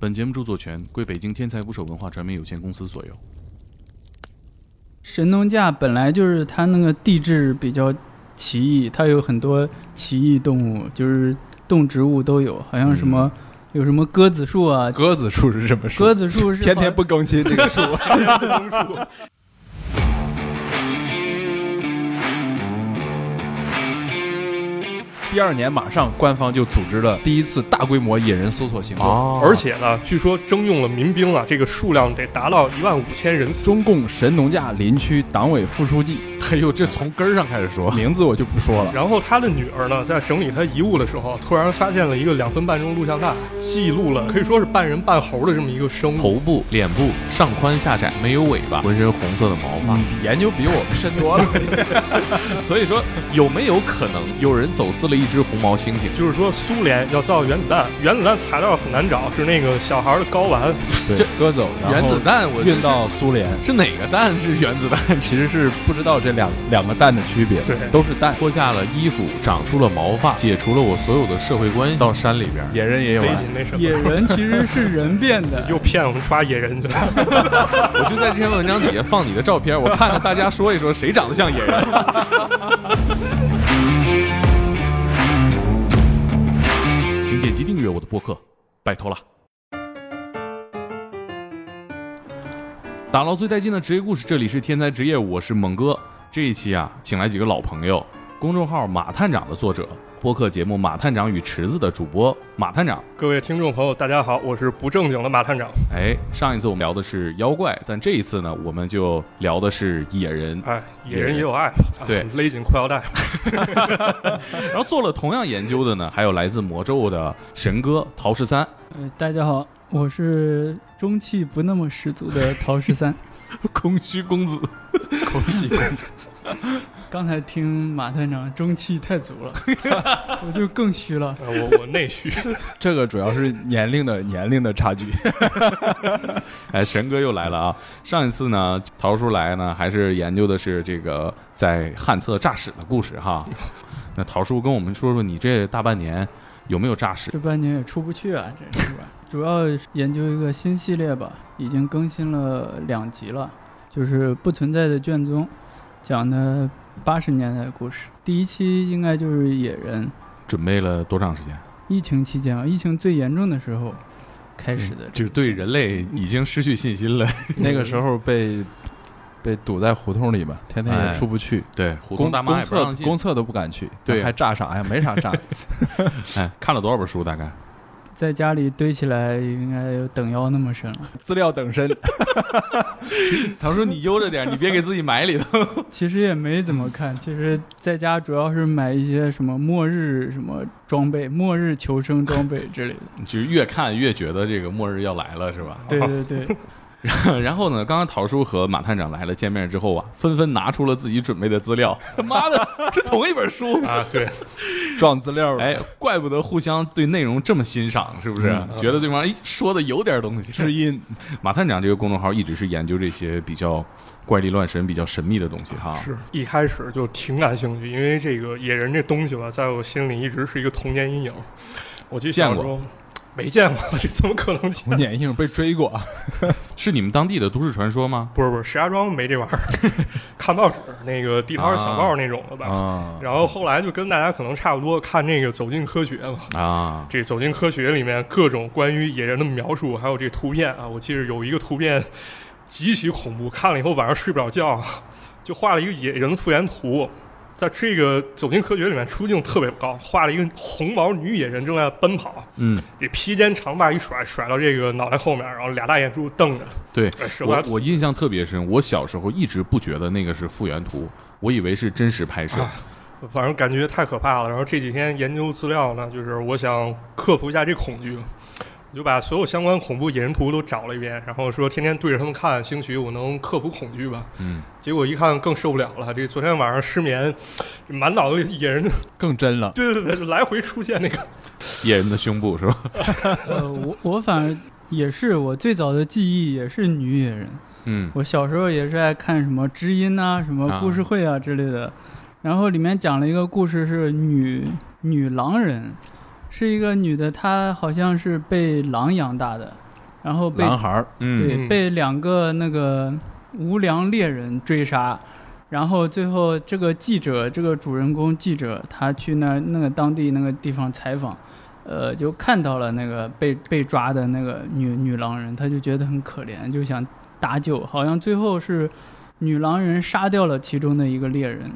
本节目著作权归北京天才捕手文化传媒有限公司所有。神农架本来就是它那个地质比较奇异，它有很多奇异动物，就是动植物都有，好像什么、有什么鸽子树啊，鸽子树是什么树？鸽子树是天天不更新这个树。第二年马上官方就组织了第一次大规模野人搜索行动。哦而且呢，据说征用了民兵啊，这个数量得达到一万五千人。中共神农架林区党委副书记，哎呦，这从根儿上开始说。名字我就不说了。然后他的女儿呢，在整理他遗物的时候，突然发现了一个两分半钟录像带，记录了可以说是半人半猴的这么一个生物。头部、脸部上宽下窄，没有尾巴，浑身红色的毛发。你研究比我们深多了。所以说，有没有可能有人走私了一只红毛猩猩？就是说，苏联要造原子弹，原子弹材料很难找，是那个小孩的睾丸。对，割走，原子弹，我运到苏联，是哪个蛋是原子弹？其实是不知道这两两个蛋的区别，对都是蛋。脱下了衣服，长出了毛发，解除了我所有的社会关系，到山里边。野人也有野人其实是人变的，又骗我们抓野人去了。我就在这篇文章底下放你的照片，我看看大家说一说谁长得像野人。请点击订阅我的播客，拜托了。打捞最带劲的职业故事，这里是天才职业，我是猛哥。这一期啊，请来几个老朋友，公众号“马探长”的作者，播客节目《马探长与池子》的主播马探长。各位听众朋友，大家好，我是不正经的马探长。哎，上一次我们聊的是妖怪，但这一次呢，我们就聊的是野人。哎，野人也有爱，啊对勒紧裤腰带。然后做了同样研究的呢，还有来自魔咒的神哥陶十三。呃，大家好，我是中气不那么十足的陶十三。空虚公子，空气公子。刚才听马探长中气太足了，我就更虚了。呃我我内虚，这个主要是年龄的年龄的差距。哎，神哥又来了啊！上一次呢，桃叔来呢，还是研究的是这个在旱厕诈屎的故事哈。那桃叔跟我们说说，你这大半年有没有诈屎？这半年也出不去啊，这是吧？主要研究一个新系列吧，已经更新了两集了，就是不存在的卷宗，讲的八十年代的故事。第一期应该就是野人，准备了多长时间？疫情期间啊，疫情最严重的时候开始的。就对人类已经失去信心了。那个时候被被堵在胡同里嘛，天天哎也出不去，对，胡公。厕公厕都不敢去，对还炸啥呀？没啥炸。哎，看了多少本书？大概？在家里堆起来应该有等腰那么深了。资料等身，唐叔，你悠着点，你别给自己埋里头。其实也没怎么看，其实在家主要是买一些什么末日什么装备、末日求生装备之类的。就是越看越觉得这个末日要来了，是吧？对对对，然后呢，刚刚桃叔和马探长来了，见面之后啊，纷纷拿出了自己准备的资料。他 妈的，是同一本书。啊，对，撞资料了。哎，怪不得互相对内容这么欣赏，是不是？嗯觉得对方哎说的有点东西。知音，马探长这个公众号一直是研究这些比较怪力乱神、比较神秘的东西哈。是一开始就挺感兴趣，因为这个野人这东西吧，在我心里一直是一个童年阴影。我记得小时候没见过，这怎么可能见？童年阴影被追过，是你们当地的都市传说吗？不是不是，石家庄没这玩意儿，看报纸那个地摊小报那种的吧。啊，然后后来就跟大家可能差不多，看那个《走进科学》嘛。啊，这《走进科学》里面各种关于野人的描述，还有这图片啊，我记得有一个图片极其恐怖，看了以后晚上睡不着觉，就画了一个野人的复原图。在这个《走进科学》里面出镜特别高，画了一个红毛女野人正在奔跑，嗯，这披肩长发一甩，甩到这个脑袋后面，然后俩大眼珠瞪着，对我我印象特别深。我小时候一直不觉得那个是复原图，我以为是真实拍摄。啊反正感觉太可怕了。然后这几天研究资料呢，就是我想克服一下这恐惧，我就把所有相关恐怖野人图都找了一遍，然后说天天对着他们看，兴许我能克服恐惧吧。嗯，结果一看更受不了了，这昨天晚上失眠，满脑子野人，更真了。对对对，来回出现那个，野人的胸部是吧？呃，我我反正也是，我最早的记忆也是女野人。嗯我小时候也是爱看什么知音啊、什么故事会啊之类的，然后里面讲了一个故事，是女女狼人，是一个女的，她好像是被狼养大的，然后被男孩儿嗯，对嗯。被两个那个无良猎人追杀，然后最后这个记者，这个主人公记者，他去那那个当地那个地方采访，呃，就看到了那个被被抓的那个女 女狼人，他就觉得很可怜，就想搭救，好像最后是女狼人杀掉了其中的一个猎人，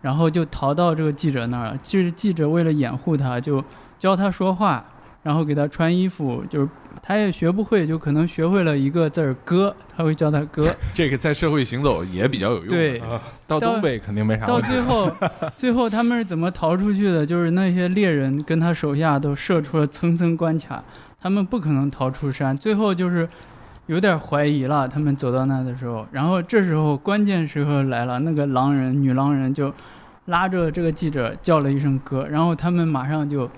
然后就逃到这个记者那儿，记记者为了掩护他，就教他说话，然后给他穿衣服，就是他也学不会，就可能学会了一个字儿哥，他会叫他哥。这个在社会行走也比较有用。对，啊，到到东北肯定没啥到。最后，最后他们是怎么逃出去的？就是那些猎人跟他手下都设出了层层关卡，他们不可能逃出山。最后就是有点怀疑了，他们走到那的时候，然后这时候关键时刻来了，那个狼人女狼人就拉着这个记者叫了一声哥，然后他们马上就。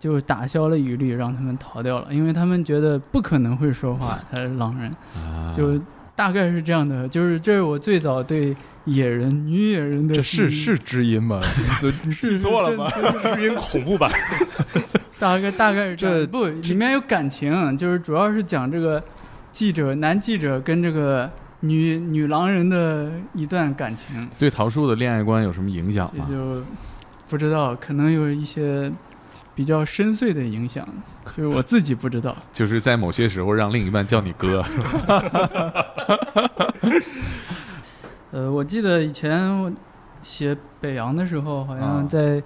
就打消了疑虑，让他们逃掉了，因为他们觉得不可能会说话，他是狼人。啊就大概是这样的，就是这是我最早对野人、女野人的这是是知音吗？记错了吧？知音恐怖版，大概大概是这不里面有感情，就是主要是讲这个记者男记者跟这个女女狼人的一段感情，对桃树的恋爱观有什么影响吗？这就不知道可能有一些比较深邃的影响，就是我自己不知道。就是在某些时候让另一半叫你哥。呃，我记得以前我写北洋的时候，好啊像在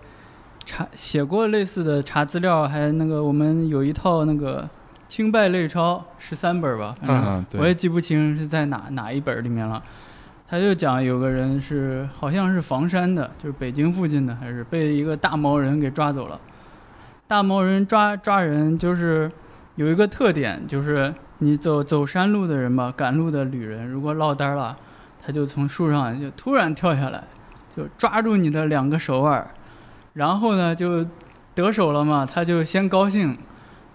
查写过类似的查资料，还那个我们有一套那个清败类钞十三本吧，嗯，我也记不清是在哪哪一本里面了。他就讲有个人是好像是房山的，就是北京附近的，还是被一个大毛人给抓走了。大毛人抓抓人就是有一个特点，就是你走走山路的人嘛，赶路的旅人，如果落单了，他就从树上就突然跳下来，就抓住你的两个手腕儿，然后呢就得手了嘛，他就先高兴，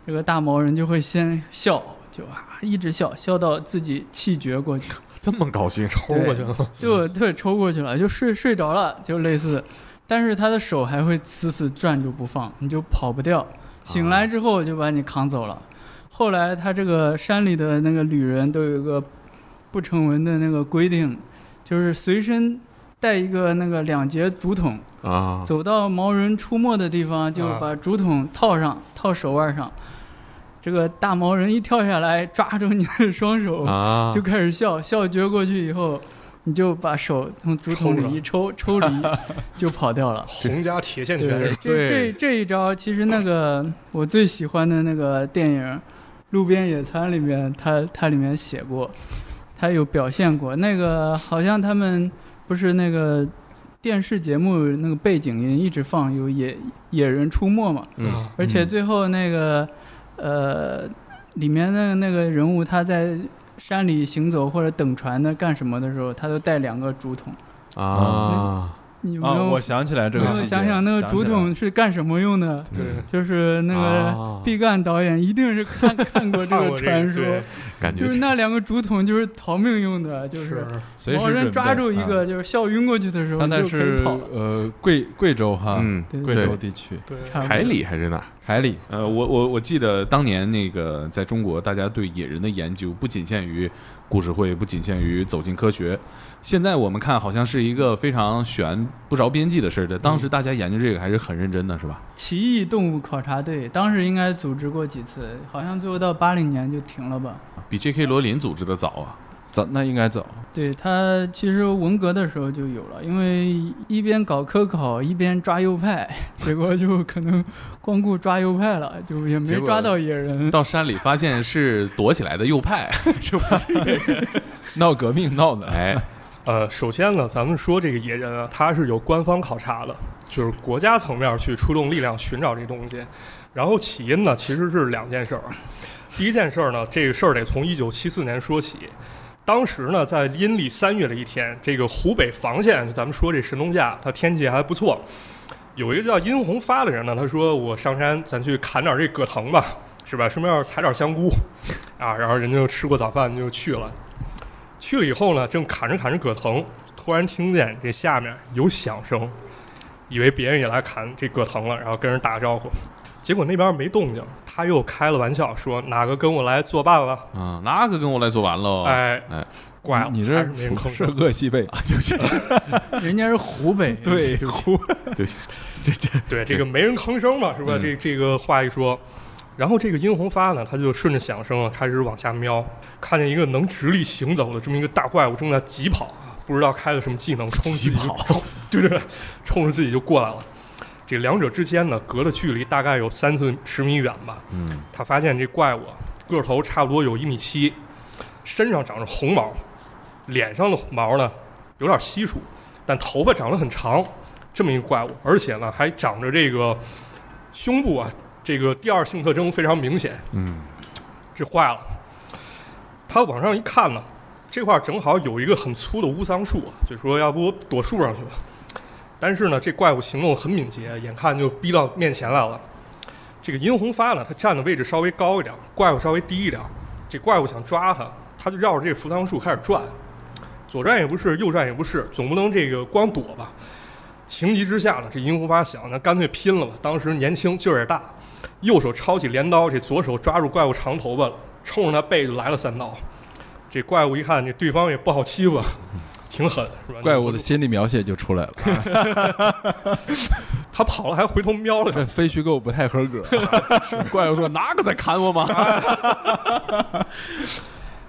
这个大毛人就会先笑，就啊一直笑，笑到自己气绝过去，这么高兴，抽过去了。就对抽过去了，就睡睡着了，就类似，但是他的手还会死死攥住不放，你就跑不掉。醒来之后就把你扛走了。后来他这个山里的那个旅人都有一个不成文的那个规定，就是随身带一个那个两节竹筒，啊，走到毛人出没的地方，就把竹筒套上，套手腕上。这个大毛人一跳下来，抓住你的双手，啊，就开始笑，笑撅过去以后，你就把手从竹筒里一抽，抽离，就跑掉了。洪家铁线对，拳，这这这一招，其实那个我最喜欢的那个电影《路边野餐》里面，它它里面写过，它有表现过。那个好像他们不是那个电视节目那个背景音一直放有野野人出没嘛，嗯，而且最后那个呃里面的那个人物他在山里行走或者等船的干什么的时候，他都带两个竹筒。啊，啊，你有没有我想起来这个细节，想想那个竹筒是干什么用的？对，就是那个啊。毕赣导演一定是看 看过这个传说，感觉就是那两个竹筒就是逃命用的，就是是毛人随时抓住一个啊就是笑晕过去的时候他那你就可以是跑了。呃贵贵州哈，嗯，对贵州地区对，差不多海里还是哪儿？海里，呃，我我我记得当年那个在中国，大家对野人的研究不仅限于故事会，不仅限于走进科学。现在我们看好像是一个非常悬不着边际的事儿的，当时大家研究这个还是很认真的，是吧？奇异动物考察队当时应该组织过几次，好像最后到八零年就停了吧。比 J.K. 罗琳组织的早啊。早那应该早，对他其实文革的时候就有了，因为一边搞科考一边抓右派，结果就可能光顾抓右派了，就也没抓到野人。到山里发现是躲起来的右派，是不是 闹革命闹的，哎，呃，首先呢，咱们说这个野人啊，他是有官方考察的，就是国家层面去出动力量寻找这东西。然后起因呢，其实是两件事儿。第一件事儿呢，这个事儿得从一九七四年说起。当时呢，在阴历三月的一天，这个湖北房县，咱们说这神农架，它天气还不错。有一个叫殷红发的人呢，他说：“我上山，咱去砍点这葛藤吧，是吧？顺便采点香菇，啊。”然后人家就吃过早饭就去了。去了以后呢，正砍着砍着葛藤，突然听见这下面有响声，以为别人也来砍这葛藤了，然后跟人打个招呼。结果那边没动静，他又开了玩笑说哪个跟我来作伴了？嗯，哪个跟我来作伴喽？哎哎，怪了，你这是没人吭是声。鄂西贝，对不起，人家是湖北，对，对不起，这这对，这个没人吭声嘛，是吧？嗯这这个话一说，然后这个殷红发呢，他就顺着响声啊，开始往下瞄，看见一个能直立行走的这么一个大怪物正在疾跑啊，不知道开了什么技能，冲 疾跑冲，对对对，冲着自己就过来了。这两者之间呢，隔的距离大概有三四十米远吧。嗯，他发现这怪物啊个头差不多有一米七，身上长着红毛，脸上的毛呢有点稀疏，但头发长得很长，这么一个怪物，而且呢还长着这个胸部啊，这个第二性特征非常明显，嗯，这坏了。他往上一看呢，这块儿正好有一个很粗的乌桑树，就说要不我躲树上去吧。但是呢，这怪物行动很敏捷，眼看就逼到面前来了。这个殷红发呢，他站的位置稍微高一点，怪物稍微低一点。这怪物想抓他，他就绕着这个扶桑树开始转，左转也不是，右转也不是，总不能这个光躲吧。情急之下呢，这殷红发想，那干脆拼了吧。当时年轻劲儿也大，右手抄起镰刀，这左手抓住怪物长头发，冲着他背就来了三刀。这怪物一看，这对方也不好欺负，挺狠，是吧？怪物的心理描写就出来了。他跑了还回头瞄了这 他，非虚构不太合格。怪物说哪个在砍我吗？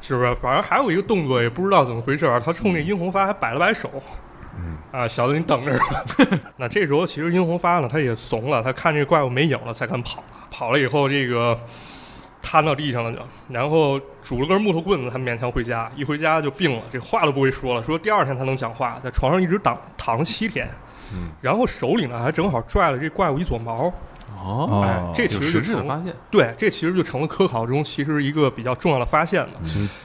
是不是？反正还有一个动作，也不知道怎么回事儿，他冲那殷红发还摆了摆手。嗯啊，小子，你等着吧。那这时候其实殷红发呢，他也怂了，他看这怪物没影了，才敢跑。跑了以后，这个瘫到地上了就，然后拄了根木头棍子，他勉强回家。一回家就病了，这话都不会说了，说第二天才能讲话，在床上一直躺躺了七天。嗯，然后手里呢还正好拽了这怪物一撮毛，哦，哎，这其实就成了实质的发现，对，这其实就成了科考中其实一个比较重要的发现了。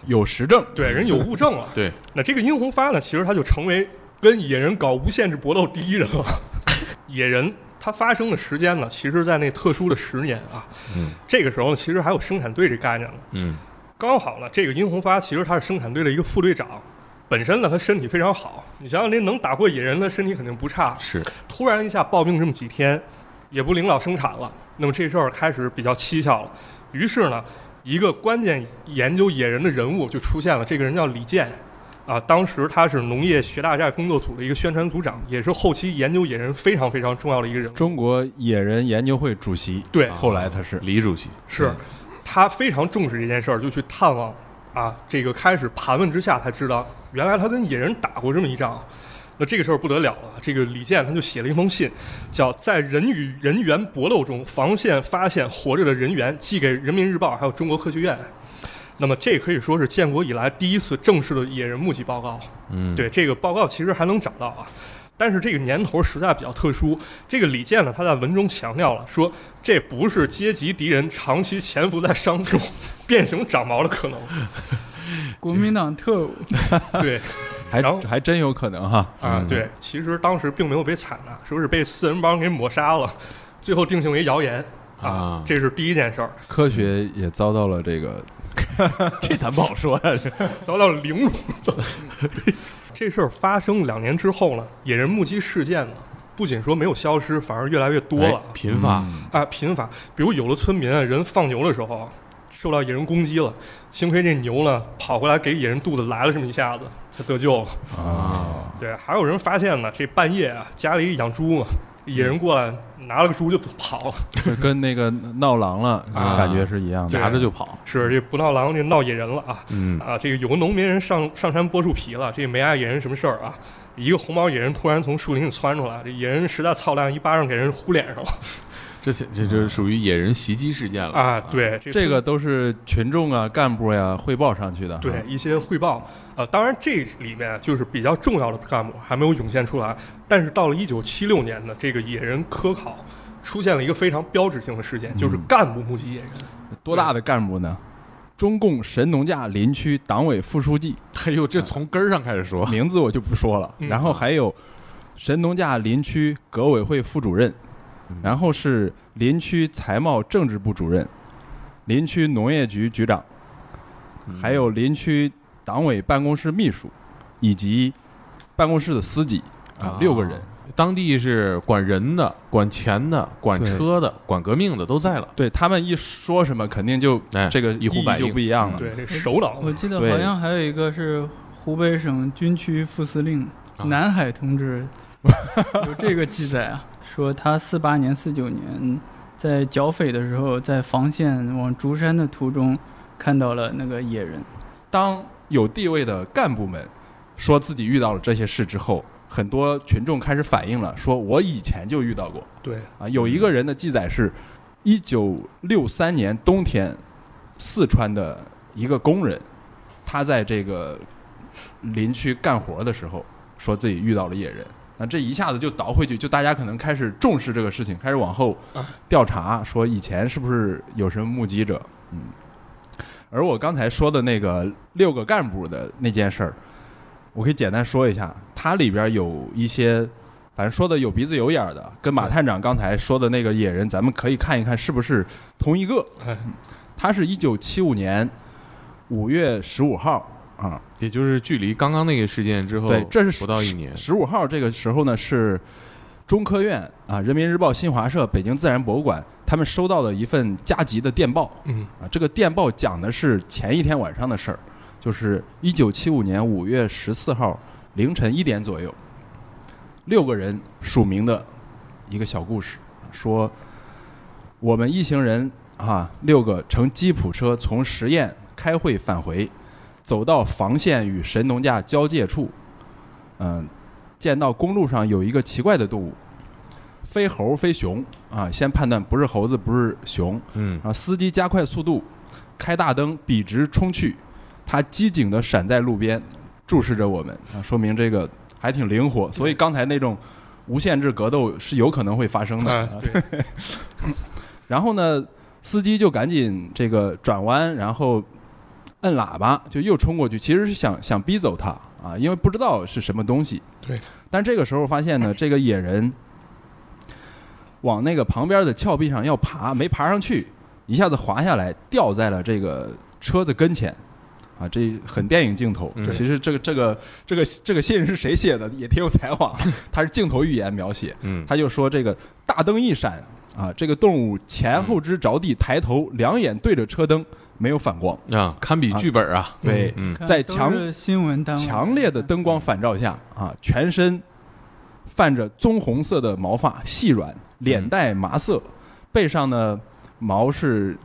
有实证，对，人有物证了。对，那这个殷红发呢，其实他就成为跟野人搞无限制搏斗第一人了。野人他发生的时间呢，其实在那特殊的十年啊，嗯这个时候呢，其实还有生产队这概念呢。嗯刚好呢，这个殷红发其实他是生产队的一个副队长，本身呢他身体非常好，你想想那能打过野人的身体肯定不差，是，突然一下暴病这么几天，也不领导生产了，那么这事儿开始比较蹊跷了。于是呢，一个关键研究野人的人物就出现了，这个人叫李健。啊，当时他是农业学大寨工作组的一个宣传组长，也是后期研究野人非常非常重要的一个人物。中国野人研究会主席。对，后来他是李主席是他非常重视这件事儿，就去探望啊。这个开始盘问之下才知道，原来他跟野人打过这么一仗。那这个事儿不得了了，这个李健他就写了一封信，叫《在人与人猿搏斗中防线发现活着的人猿》，寄给《人民日报》还有中国科学院。那么这可以说是建国以来第一次正式的野人目击报告。嗯，对，这个报告其实还能找到啊，但是这个年头实在比较特殊。这个李健呢，他在文中强调了说，这不是阶级敌人长期潜伏在商中变形长毛的可能。国民党特务，对还然后还真有可能哈。啊，嗯对，其实当时并没有被采纳，说是被四人帮给抹杀了，最后定性为谣言啊啊，这是第一件事儿，科学也遭到了这个 这咱不好说呀，这 遭到了凌辱。这事儿发生两年之后呢，野人目击事件呢，不仅说没有消失，反而越来越多了哎。频发，嗯啊，频发。比如有的村民啊，人放牛的时候受到野人攻击了，幸亏这牛呢跑过来给野人肚子来了这么一下子，才得救了。啊，对，还有人发现呢，这半夜啊，家里养猪嘛，野人过来拿了个猪就跑了。跟那个闹狼了啊感觉是一样的。夹着就跑，是这不闹狼，这闹野人了啊！嗯啊，这个有个农民人上上山剥树皮了，这没碍野人什么事儿啊。一个红毛野人突然从树林里窜出来，这野人实在操蛋，一巴掌给人呼脸上了这这就是属于野人袭击事件了啊！对，这这个都是群众啊、干部呀汇报上去的。对，一些汇报。呃，当然这里面就是比较重要的干部还没有涌现出来，但是到了一九七六年的这个野人科考，出现了一个非常标志性的事件，就是嗯干部目击野人。多大的干部呢？中共神农架林区党委副书记，哎呦，这从根儿上开始说，名字我就不说了。嗯然后还有神农架林区革委会副主任，然后是林区财贸政治部主任、林区农业局局长，嗯。还有林区党委办公室秘书，以及办公室的司机啊啊，六个人。当地是管人的、管钱的、管车的、管革命的都在了。对他们一说什么，肯定就哎，这个一呼百应。就不一样了。对，这首脑。我记得好像还有一个是湖北省军区副司令啊。南海同志，有这个记载啊，说他四八年、四九年在剿匪的时候，在防线往竹山的途中看到了那个野人。当有地位的干部们说自己遇到了这些事之后，很多群众开始反映了，说我以前就遇到过对，啊。有一个人的记载是，一九六三年冬天，四川的一个工人，他在这个林区干活的时候，说自己遇到了野人。那这一下子就倒回去，就大家可能开始重视这个事情，开始往后啊调查，说以前是不是有什么目击者？嗯。而我刚才说的那个六个干部的那件事儿，我可以简单说一下，它里边有一些，反正说的有鼻子有眼儿的，跟马探长刚才说的那个野人，咱们可以看一看是不是同一个。哎，他是一九七五年五月十五号啊，也就是距离刚刚那个事件之后，对这是不到一年。十五号这个时候呢是中科院啊、人民日报新华社、北京自然博物馆他们收到的一份加急的电报嗯，啊，这个电报讲的是前一天晚上的事儿，就是一九七五年五月十四号凌晨一点左右，六个人署名的一个小故事，说我们一行人啊六个乘吉普车从十堰开会返回，走到房县与神农架交界处，嗯、见到公路上有一个奇怪的动物，非猴非熊啊，先判断不是猴子不是熊，嗯然后司机加快速度，开大灯笔直冲去，他机警地闪在路边，注视着我们啊，说明这个还挺灵活。所以刚才那种无限制格斗是有可能会发生的。哎啊，对，然后呢，司机就赶紧这个转弯，然后摁喇叭，就又冲过去，其实是想想逼走他啊，因为不知道是什么东西。对。但这个时候发现呢，这个野人往那个旁边的峭壁上要爬，没爬上去，一下子滑下来，掉在了这个车子跟前。啊，这很电影镜头。嗯其实这个这个这个这个信是谁写的，也挺有才华。他是镜头语言描写。嗯，他就说这个大灯一闪啊，这个动物前后肢着地，抬头，两眼对着车灯，没有反光。啊，堪比剧本啊。对，嗯在强是新闻单强烈的灯光反照下啊，全身泛着棕红色的毛发，细软，脸带麻色，背上呢毛是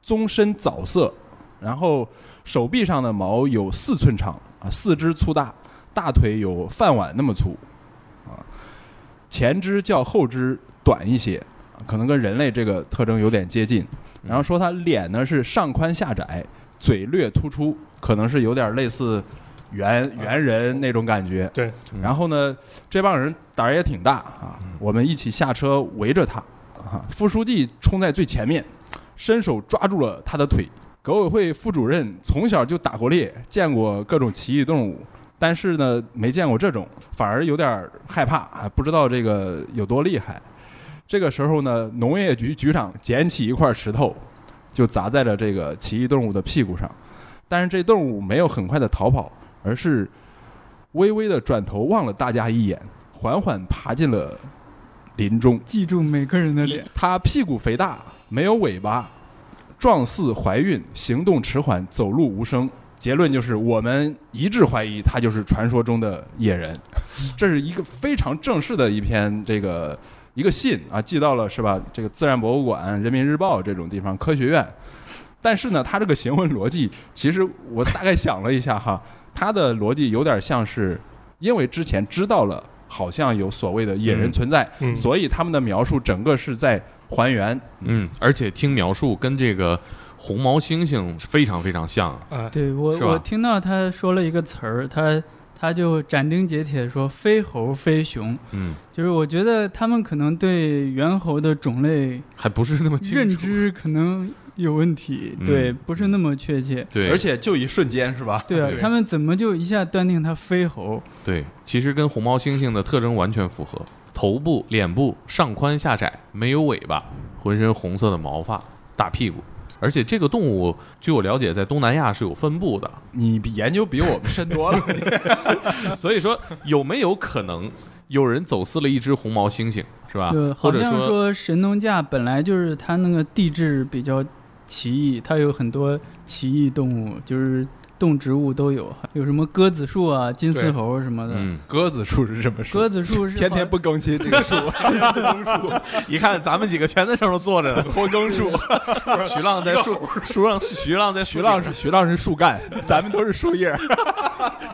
棕深枣色，然后手臂上的毛有四寸长啊，四肢粗大，大腿有饭碗那么粗啊，前肢较后肢短一些，啊可能跟人类这个特征有点接近。然后说他脸呢是上宽下窄，嘴略突出，可能是有点类似猿猿人那种感觉。对，嗯然后呢，这帮人胆儿也挺大啊，我们一起下车围着他，啊，副书记冲在最前面，伸手抓住了他的腿。革委会副主任从小就打过猎，见过各种奇异动物，但是呢，没见过这种，反而有点害怕啊，不知道这个有多厉害。这个时候呢，农业局局长捡起一块石头，就砸在了这个奇异动物的屁股上，但是这动物没有很快的逃跑，而是微微的转头望了大家一眼，缓缓爬进了林中。记住每个人的脸。它屁股肥大，没有尾巴，状似怀孕，行动迟缓，走路无声。结论就是，我们一致怀疑它就是传说中的野人。这是一个非常正式的一篇这个一个信啊，寄到了是吧？这个自然博物馆、人民日报这种地方，科学院。但是呢，他这个行文逻辑，其实我大概想了一下哈，他的逻辑有点像是，因为之前知道了，好像有所谓的野人嗯存在，嗯，所以他们的描述整个是在还原。嗯，而且听描述跟这个红毛猩猩非常非常像。啊，对我我听到他说了一个词儿，他他就斩钉截铁说非猴非熊，嗯，就是我觉得他们可能对猿猴的种类还不是那么清楚认知可能有问题，嗯对，不是那么确切。对，而且就一瞬间是吧？对啊，他们怎么就一下断定它非猴？对，其实跟红毛猩猩的特征完全符合，头部、脸部上宽下窄，没有尾巴，浑身红色的毛发，大屁股。而且这个动物，据我了解，在东南亚是有分布的。你比研究比我们深多了。所以说，有没有可能有人走私了一只红毛猩猩，是吧对？好像或者说，说神农架本来就是它那个地质比较奇异，它有很多奇异动物，就是动植物都有，有什么鸽子树啊、金丝猴什么的。嗯，鸽子树是什么树？鸽子树是天天不更新这个树，一看咱们几个全在上面坐着呢，拖更树。徐浪在树树上，徐浪在徐浪是徐浪是树干，咱们都是树叶。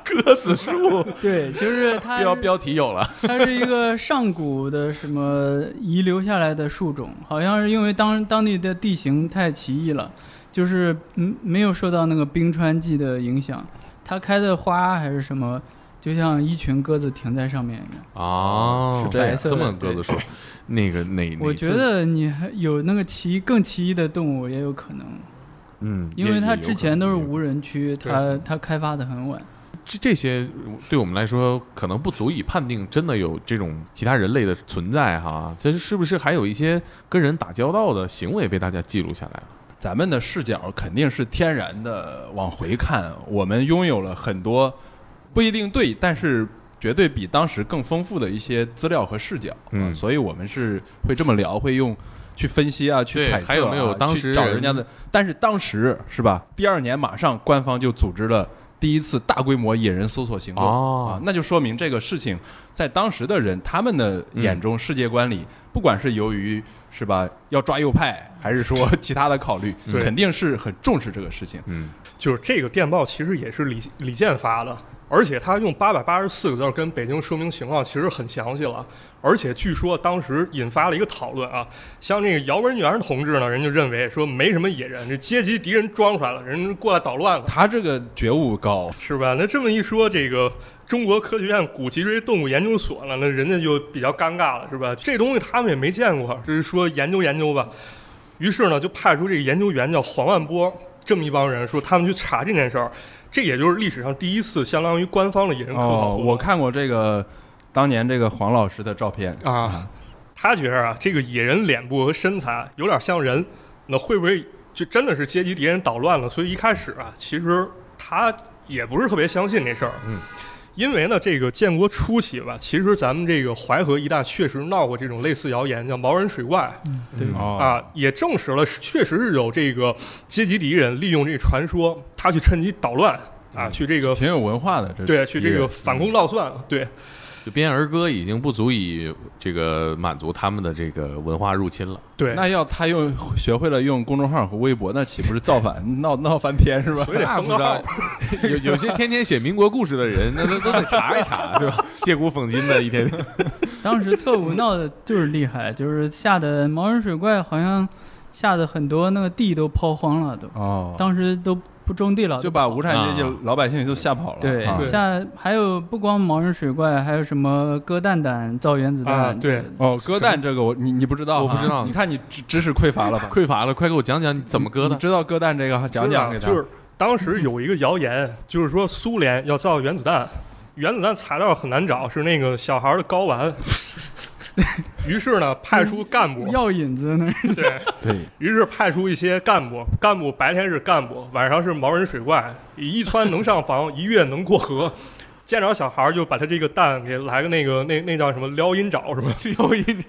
鸽子树，对，就是它标标题有了，它是一个上古的什么遗留下来的树种，好像是因为当当地的地形太奇异了，就是嗯没有受到那个冰川季的影响，它开的花还是什么，就像一群鸽子停在上面一样。哦，是这样这么鸽子说，那个哪？我觉，得你还有那个奇更奇异的动物也有可能，嗯，因为它之前都是无人区，它它开发的很晚。这这些对我们来说可能不足以判定真的有这种其他人类的存在哈，这是不是还有一些跟人打交道的行为被大家记录下来了？咱们的视角肯定是天然的往回看，我们拥有了很多不一定对，但是绝对比当时更丰富的一些资料和视角。嗯啊所以我们是会这么聊，会用去分析啊，去对揣测、啊，还有没有去当时找人家的？但是当时是吧？第二年马上官方就组织了。第一次大规模野人搜索行动、哦啊，那就说明这个事情在当时的人他们的眼中、世界观里，不管是由于是吧？要抓右派，还是说 其他的考虑，对。肯定是很重视这个事情。嗯，就是这个电报其实也是李李健发的，而且他用八百八十四个字儿跟北京说明情况，其实很详细了。而且据说当时引发了一个讨论啊，像这个姚文元同志呢，人就认为说没什么野人，这阶级敌人装出来了，人过来捣乱了，他这个觉悟高，是吧？那这么一说，这个中国科学院古脊椎动物研究所呢，那人家就比较尴尬了，是吧？这东西他们也没见过，只是说研究研究吧。于是呢，就派出这个研究员叫黄万波，这么一帮人说他们去查这件事儿。这也就是历史上第一次相当于官方的野人科考哦，我看过这个当年这个黄老师的照片，啊，他觉着啊，这个野人脸部和身材有点像人，那会不会就真的是阶级敌人捣乱了？所以一开始啊，其实他也不是特别相信这事儿。嗯。因为呢，这个建国初期吧，其实咱们这个淮河一带确实闹过这种类似谣言，叫毛人水怪对，哦啊，也证实了确实是有这个阶级敌人利用这个传说，他去趁机捣乱啊，嗯。去这个挺有文化的，这对，去这个反攻倒算，对，就编儿歌已经不足以这个满足他们的这个文化入侵了。对，那要他用学会了用公众号和微博，那岂不是造反闹闹翻天是吧？所以得封个号。有有些天天写民国故事的人，那都都得查一查，是吧？借古讽今的一天天。当时特务闹的就是厉害，就是吓得毛人水怪好像吓得很多那个地都抛荒了都，哦，当时都不种地了，就把无产阶级啊老百姓就吓跑了。对吓还有不光毛人水怪，还有什么鸽蛋蛋造原子弹啊对哦，鸽蛋这个我你你不知道，我不知道 你看你知知识匮乏了吧？匮乏了，快给我讲讲你怎么割的？你知道鸽蛋这个讲讲给他。就是当时有一个谣言，就是说苏联要造原子弹，原子弹材料很难找，是那个小孩的睾丸。于是呢，派出干部，药引子那是对。对，于是派出一些干部，干部白天是干部，晚上是毛人水怪，一窜能上房，一跃能过河。见着小孩就把他这个蛋给来个那个那那叫什么撩阴爪什么撩阴，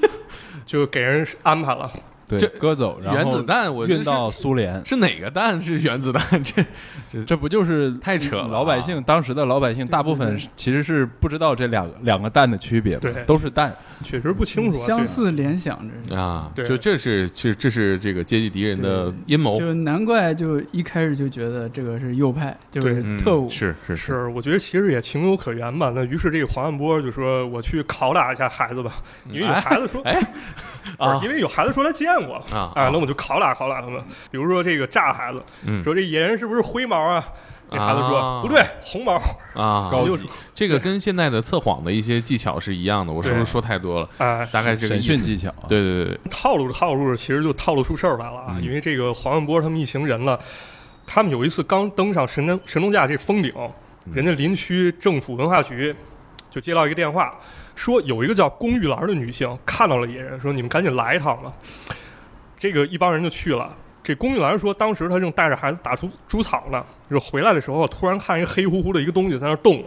就给人安排了。对这割走，然后原子弹，我运到苏联，是哪个弹是原子弹？这这这不就是太扯了啊老百姓当时的老百姓大部分其实是不知道这两两个弹的区别嘛对，都是弹。确实不清楚啊。相似联想着，啊，对就这是这这是这个阶级敌人的阴谋，就难怪就一开始就觉得这个是右派，就是嗯特务。是是是，是，我觉得其实也情有可原吧。那于是这个黄万波就说：“我去拷打一下孩子吧，因为有孩子说，哎啊因为有孩子说他见过啊啊，那我就拷打拷打他们。比如说这个炸孩子，嗯说这野人是不是灰毛啊？这孩子说、啊不对，红毛。啊，又高级这个跟现在的测谎的一些技巧是一样的，我是不是说太多了？哎，大概这个审。讯技巧啊，对对对对，套路着套路着，其实就套路出事儿来了啊！嗯因为这个黄万波他们一行人呢，他们有一次刚登上神农神农架这峰顶，嗯人家林区政府文化局就接到一个电话，说有一个叫龚玉兰的女性看到了野人，说你们赶紧来一趟吧。这个一帮人就去了。这龚玉兰说，当时她正带着孩子打出猪草呢，就是回来的时候，突然看一个黑乎乎的一个东西在那动，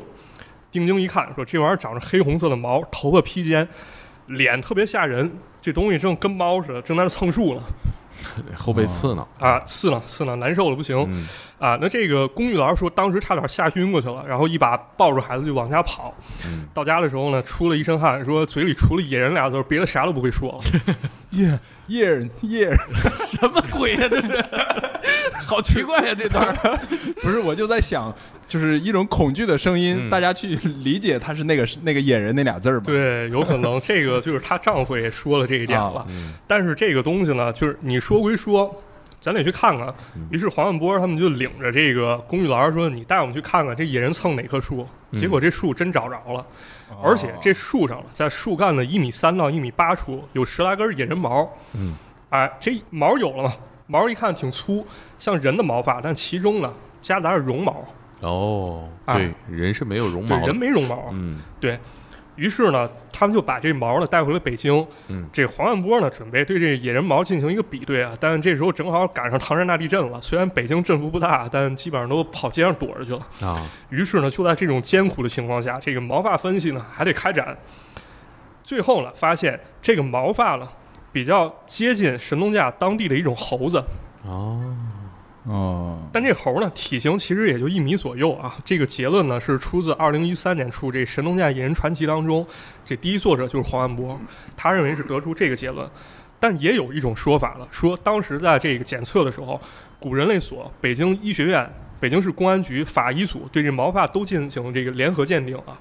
定睛一看，说这玩意儿长着黑红色的毛，头发披肩，脸特别吓人，这东西正跟猫似的，正在那蹭树呢，后背刺呢，啊，刺呢刺呢，难受的不行。嗯啊。那这个龚玉兰说，当时差点吓晕过去了，然后一把抱住孩子就往家跑。嗯，到家的时候呢，出了一身汗，说嘴里除了野人俩字儿，别的啥都不会说了。耶耶耶！什么鬼呀、这是，好奇怪呀、这段儿。不是，我就在想，就是一种恐惧的声音，嗯大家去理解他是那个那个野人那俩字儿吧。对，有可能这个就是她丈夫也说了这一点了。啊嗯但是这个东西呢，就是你说归说，咱得去看看嗯。于是黄万波他们就领着这个龚玉兰说：“你带我们去看看这野人蹭哪棵树。”嗯结果这树真找着了，哦而且这树上了，在树干的一米三到一米八处有十来根野人毛。嗯，哎，这毛有了嘛？毛一看挺粗，像人的毛发，但其中呢夹杂着绒毛。哦，啊对，人是没有绒，毛的，人没绒毛。嗯于是呢，他们就把这毛呢带回了北京。嗯这黄万波呢，准备对这野人毛进行一个比对啊，但这时候正好赶上唐山大地震了。虽然北京振幅不大，但基本上都跑街上躲着去了。啊，于是呢，就在这种艰苦的情况下，这个毛发分析呢还得开展。最后呢，发现这个毛发呢比较接近神农架当地的一种猴子，哦，哦，但这猴呢体型其实也就一米左右啊。这个结论呢是出自二零一三年出这《神农架野人传奇》当中，这第一作者就是黄安波，他认为是得出这个结论。但也有一种说法了，说当时在这个检测的时候，古人类所、北京医学院、北京市公安局法医组对这毛发都进行了这个联合鉴定啊，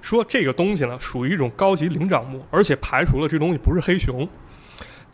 说这个东西呢属于一种高级灵长目，而且排除了这东西不是黑熊。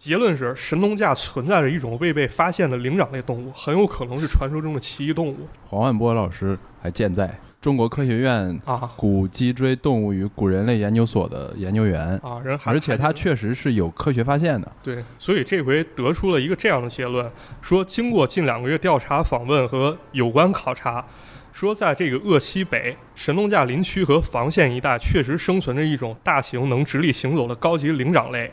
结论是，神农架存在着一种未被发现的灵长类动物，很有可能是传说中的奇异动物黄万波老师还健在中国科学院啊古脊椎动物与古人类研究所的研究员，啊！人还而且他确实是有科学发现的。对，所以这回得出了一个这样的结论：说经过近两个月调查、访问和有关考察，说在这个鄂西北神农架林区和房县一带，确实生存着一种大型能直立行走的高级灵长类。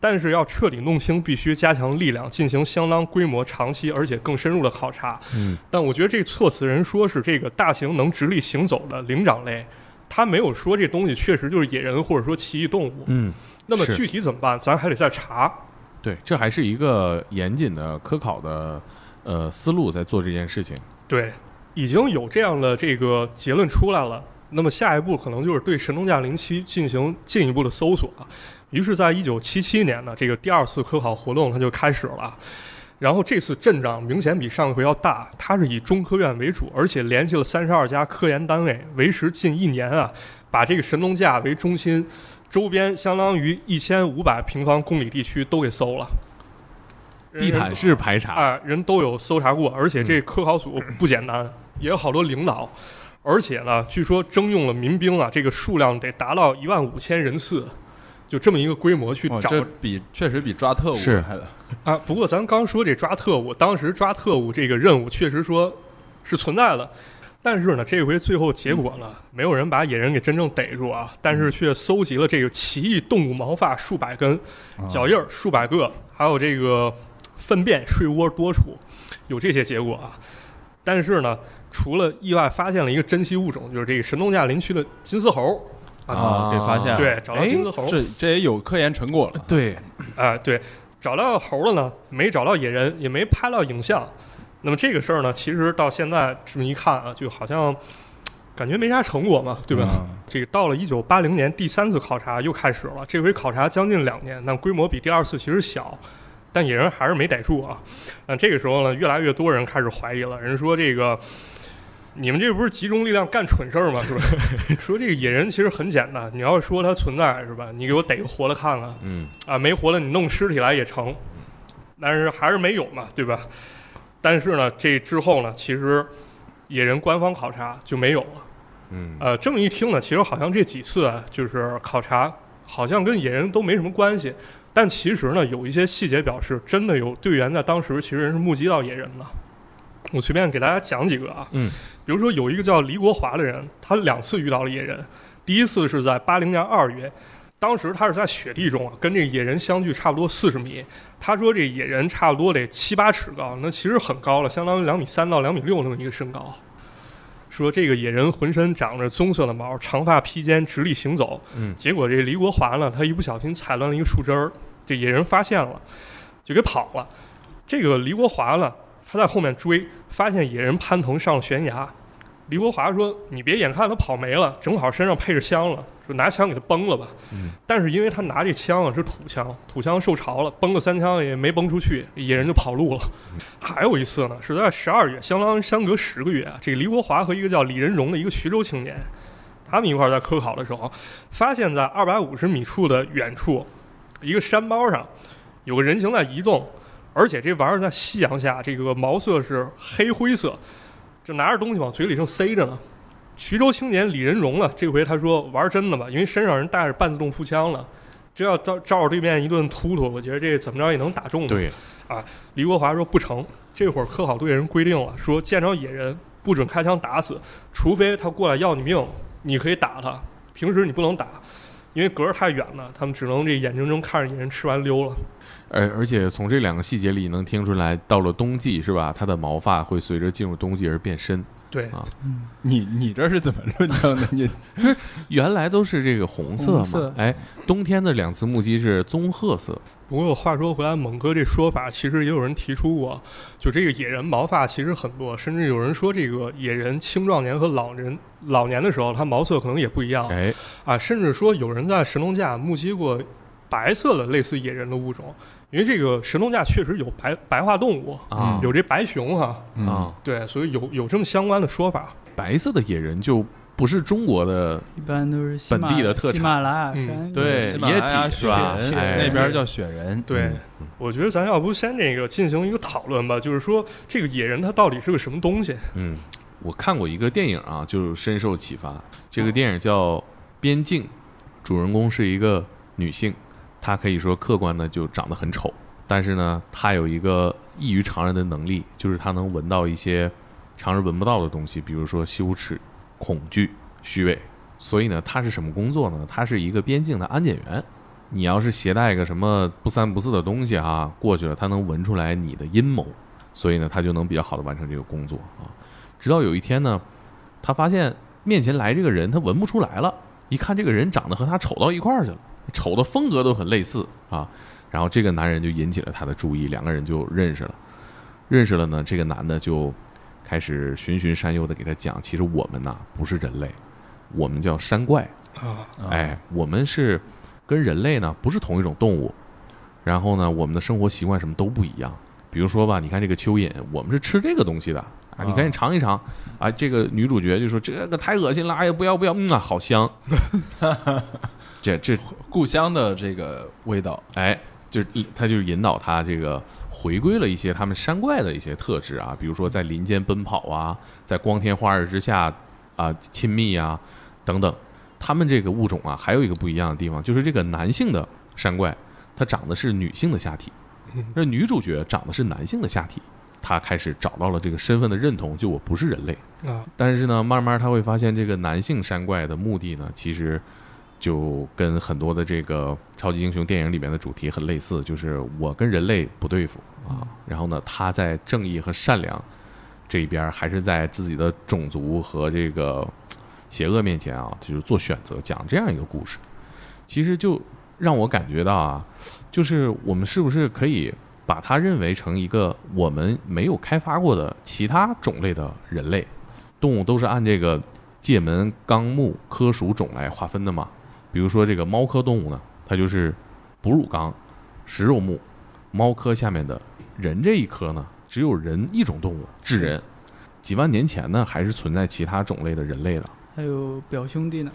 但是要彻底弄清，必须加强力量，进行相当规模、长期而且更深入的考察。嗯但我觉得这措辞人说是这个大型能直立行走的灵长类，他没有说这东西确实就是野人或者说奇异动物。嗯，那么具体怎么办，咱还得再查。对，这还是一个严谨的科考的呃思路在做这件事情。对，已经有这样的这个结论出来了。那么下一步可能就是对神农架零七进行进一步的搜索啊。于是，在一九七七年呢，这个第二次科考活动它就开始了。然后这次阵仗明显比上一回要大，它是以中科院为主，而且联系了三十二家科研单位，维持近一年啊，把这个神农架为中心，周边相当于一千五百平方公里地区都给搜了。地毯式排查，啊，人都有搜查过，而且这科考组不简单，也有好多领导，而且呢，据说征用了民兵啊，这个数量得达到一万五千人次，就这么一个规模去哦，找、这比确实比抓特务是啊。不过咱刚说这抓特务，当时抓特务这个任务确实说是存在的。但是呢，这回最后结果呢，没有人把野人给真正逮住啊，但是却搜集了这个奇异动物毛发数百根，啊脚印儿数百个，还有这个粪便睡窝多处，有这些结果啊。但是呢，除了意外发现了一个珍稀物种，就是这个神农架林区的金丝猴啊，给发现了。对，找到金丝猴，这这也有科研成果了。对，哎、对，找到猴了呢，没找到野人，也没拍到影像。那么这个事儿呢，其实到现在这么一看啊，就好像感觉没啥成果嘛，对吧？啊这个到了一九八零年，第三次考察又开始了，这回考察将近两年，但规模比第二次其实小，但野人还是没逮住啊。那这个时候呢，越来越多人开始怀疑了，人说这个。你们这不是集中力量干蠢事儿吗？是吧？说这个野人其实很简单，你要说它存在是吧？你给我逮个活的看看嗯啊，没活的你弄尸体来也成，但是还是没有嘛，对吧？但是呢，这之后呢，其实野人官方考察就没有了。嗯呃，这么一听呢，其实好像这几次啊，就是考察，好像跟野人都没什么关系。但其实呢，有一些细节表示，真的有队员在当时其实是目击到野人的。我随便给大家讲几个啊，嗯，比如说有一个叫黎国华的人，他两次遇到了野人，第一次是在八零年二月，当时他是在雪地中啊，跟这野人相距差不多四十米。他说这野人差不多得七八尺高，那其实很高了，相当于两米三到两米六那么一个身高。说这个野人浑身长着棕色的毛，长发披肩，直立行走。嗯结果这黎国华呢，他一不小心踩乱了一个树枝儿，这野人发现了，就给跑了。这个黎国华呢，他在后面追，发现野人攀藤上了悬崖。黎国华说：“你别眼看他跑没了，正好身上配着枪了，说拿枪给他崩了吧。嗯但是因为他拿这枪啊是土枪，土枪受潮了，崩个三枪也没崩出去，野人就跑路了。还有一次呢，是在十二月，相当于相隔十个月啊，这个黎国华和一个叫李仁荣的一个徐州青年，他们一块儿在科考的时候，发现在二百五十米处的远处，一个山包上有个人形在移动，而且这玩意儿在夕阳下，这个毛色是黑灰色，这拿着东西往嘴里正塞着呢。徐州青年李仁荣呢，这回他说玩真的吧，因为身上人带着半自动步枪了，这要照照着对面一顿突突，我觉得这怎么着也能打中对，啊，李国华说不成，这会儿科考队人规定了，说见着野人不准开枪打死，除非他过来要你命，你可以打他，平时你不能打，因为隔着太远了，他们只能这眼睁睁看着野人吃完溜了。而而且从这两个细节里能听出来，到了冬季是吧？它的毛发会随着进入冬季而变深。对啊嗯，你你这是怎么论证的？你原来都是这个红色嘛哎，冬天的两次目击是棕褐色。不过话说回来，猛哥这说法其实也有人提出过，就这个野人毛发其实很多，甚至有人说这个野人青壮年和老人老年的时候，它毛色可能也不一样哎，啊，甚至说有人在神农架目击过白色的类似野人的物种，因为这个神农架确实有白白化动物，啊有这白熊哈、嗯啊，对，所以有有这么相关的说法。白色的野人就不是中国的，一般都是喜马本地的特产。喜马拉雅嗯山，对喜马拉雅雪人哎。那边叫雪人，对，嗯。我觉得咱要不先这个进行一个讨论吧，就是说这个野人他到底是个什么东西？嗯，我看过一个电影啊，就深受启发。这个电影叫《边境》，主人公是一个女性，她可以说客观的就长得很丑，但是呢，她有一个异于常人的能力，就是她能闻到一些常人闻不到的东西，比如说羞耻、恐惧、虚伪。所以呢，他是什么工作呢？他是一个边境的安检员。你要是携带个什么不三不四的东西啊，过去了，他能闻出来你的阴谋，所以呢，他就能比较好的完成这个工作啊。直到有一天呢，他发现面前来这个人，他闻不出来了，一看这个人长得和他丑到一块儿去了，丑的风格都很类似啊。然后这个男人就引起了他的注意，两个人就认识了。认识了呢，这个男的就开始循循善诱的给他讲，其实我们呐不是人类，我们叫山怪。啊，哎，我们是跟人类呢不是同一种动物，然后呢，我们的生活习惯什么都不一样。比如说吧，你看这个蚯蚓，我们是吃这个东西的啊，你赶紧尝一尝啊。这个女主角就说这个太恶心了，哎呀不要不要，嗯啊，好香。这这故乡的这个味道，哎，就是他就是引导他这个回归了一些他们山怪的一些特质啊，比如说在林间奔跑啊，在光天化日之下啊亲密啊等等。他们这个物种啊，还有一个不一样的地方，就是这个男性的山怪，它长的是女性的下体，嗯那女主角长的是男性的下体。他开始找到了这个身份的认同，就我不是人类。啊，但是呢，慢慢他会发现，这个男性山怪的目的呢，其实就跟很多的这个超级英雄电影里面的主题很类似，就是我跟人类不对付啊。然后呢，他在正义和善良这一边儿，还是在自己的种族和这个邪恶面前啊，就是做选择，讲这样一个故事。其实就让我感觉到啊，就是我们是不是可以把它认为成一个我们没有开发过的其他种类的人类？动物都是按这个界门纲目科属种来划分的嘛。比如说这个猫科动物呢，它就是哺乳纲、食肉目。猫科下面的人这一科呢，只有人一种动物，智人。几万年前呢，还是存在其他种类的人类的。还有表兄弟呢，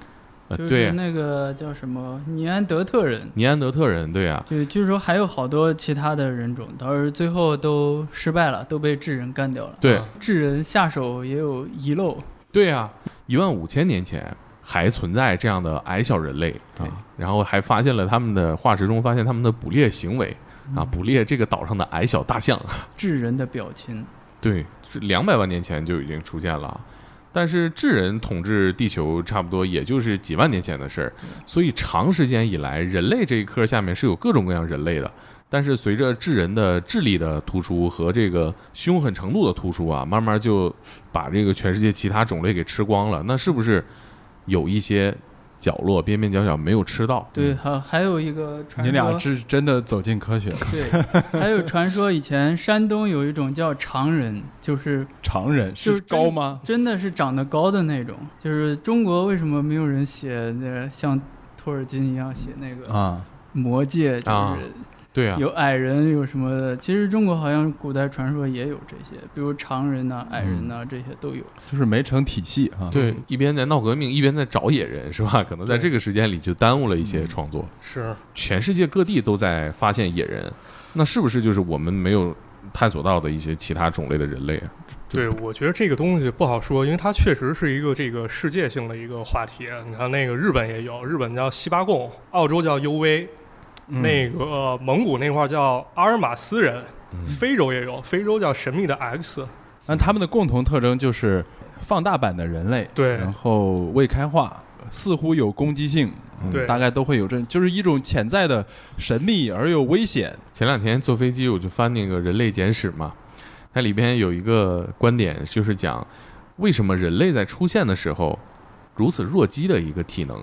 呃，就对是，那个叫什么尼安德特人，尼安德特人，对啊，就据说还有好多其他的人种，倒是最后都失败了，都被智人干掉了。对啊智人下手也有遗漏，对呀、一万五千年前还存在这样的矮小人类啊，然后还发现了他们的化石中发现他们的捕猎行为啊，捕猎这个岛上的矮小大象，智人的表亲。对，是两百万年前就已经出现了啊。但是智人统治地球差不多也就是几万年前的事儿，所以长时间以来，人类这一科下面是有各种各样人类的，但是随着智人的智力的突出和这个凶狠程度的突出啊，慢慢就把这个全世界其他种类给吃光了。那是不是有一些角落边边角角没有吃到？对，还还有一个传说你俩，是真的走进科学了。对，还有传说以前山东有一种叫常人，就是常人就是高吗？真的是长得高的那种。就是中国为什么没有人写那像托尔金一样写那个啊，魔界，就啊是对啊，有矮人有什么的？其实中国好像古代传说也有这些，比如常人呐、矮人呐、这些都有。就是没成体系啊。对，一边在闹革命，一边在找野人，是吧？可能在这个时间里就耽误了一些创作。是全世界各地都在发现野人，那是不是就是我们没有探索到的一些其他种类的人类啊？对，我觉得这个东西不好说，因为它确实是一个这个世界性的一个话题。你看，那个日本也有，日本叫西巴贡，澳洲叫 UV，、嗯那个、呃蒙古那块儿叫阿尔马斯人，嗯非洲也有，非洲叫神秘的 X。那他们的共同特征就是放大版的人类，对然后未开化，似乎有攻击性，嗯对大概都会有这，就是一种潜在的神秘而又危险。前两天坐飞机我就翻那个《人类简史》嘛，它里边有一个观点就是讲，为什么人类在出现的时候如此弱鸡的一个体能，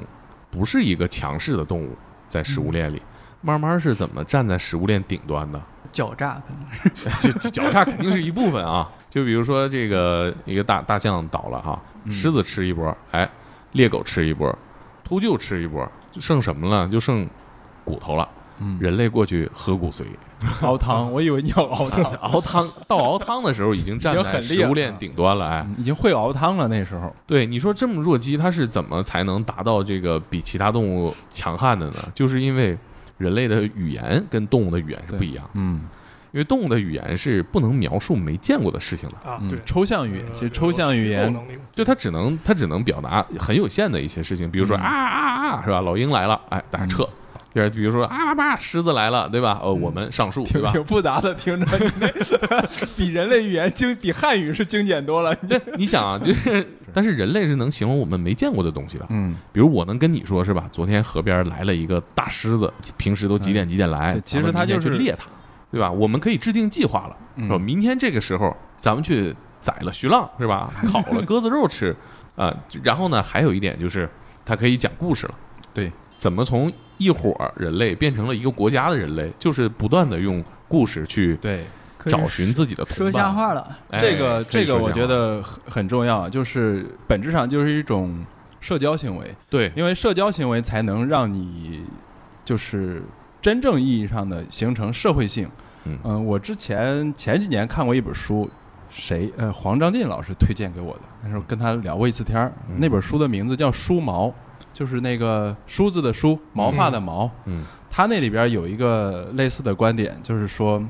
不是一个强势的动物，在食物链里。慢慢是怎么站在食物链顶端的？狡诈可能 这这狡诈肯定是一部分啊。就比如说这个一个大大象倒了哈，嗯狮子吃一波，哎，猎狗吃一波，秃鹫吃一波，就剩什么了？就剩骨头了。嗯，人类过去喝骨髓，熬汤，我以为你要熬汤，熬汤到熬汤的时候已经站在食物链顶端了。哎，嗯已经会熬汤了。那时候，对你说这么弱鸡，它是怎么才能达到这个比其他动物强悍的呢？就是因为人类的语言跟动物的语言是不一样，嗯。因为动物的语言是不能描述没见过的事情的。啊，嗯。对，，抽象语言，呃其实抽象语言就它只能它只能表达很有限的一些事情，比如说嗯。啊啊啊，是吧？老鹰来了，哎，大家撤。第二，比如说啊吧，狮子来了，对吧？呃，我们上树，对吧？挺挺复杂的，听着 比人类语言精，比汉语是精简多了。对，你想啊，就是，但是人类是能形容我们没见过的东西的。嗯，比如我能跟你说，是吧？昨天河边来了一个大狮子，平时都几点几点来？对其实咱们明天它就是去猎它，对吧？我们可以制定计划了，嗯说明天这个时候咱们去宰了徐浪，是吧？烤了鸽子肉吃，啊、然后呢，还有一点就是它可以讲故事了。对，怎么从一伙儿人类变成了一个国家的人类，就是不断的用故事去对，找寻自己的同说。瞎话了。哎这个这个我觉得很很重要，就是本质上就是一种社交行为，对，因为社交行为才能让你就是真正意义上的形成社会性。嗯我之前前几年看过一本书，谁呃黄章进老师推荐给我的，那时候跟他聊过一次天儿。嗯那本书的名字叫《梳毛》，就是那个梳子的梳，毛发的毛。嗯。他那里边有一个类似的观点，就是说，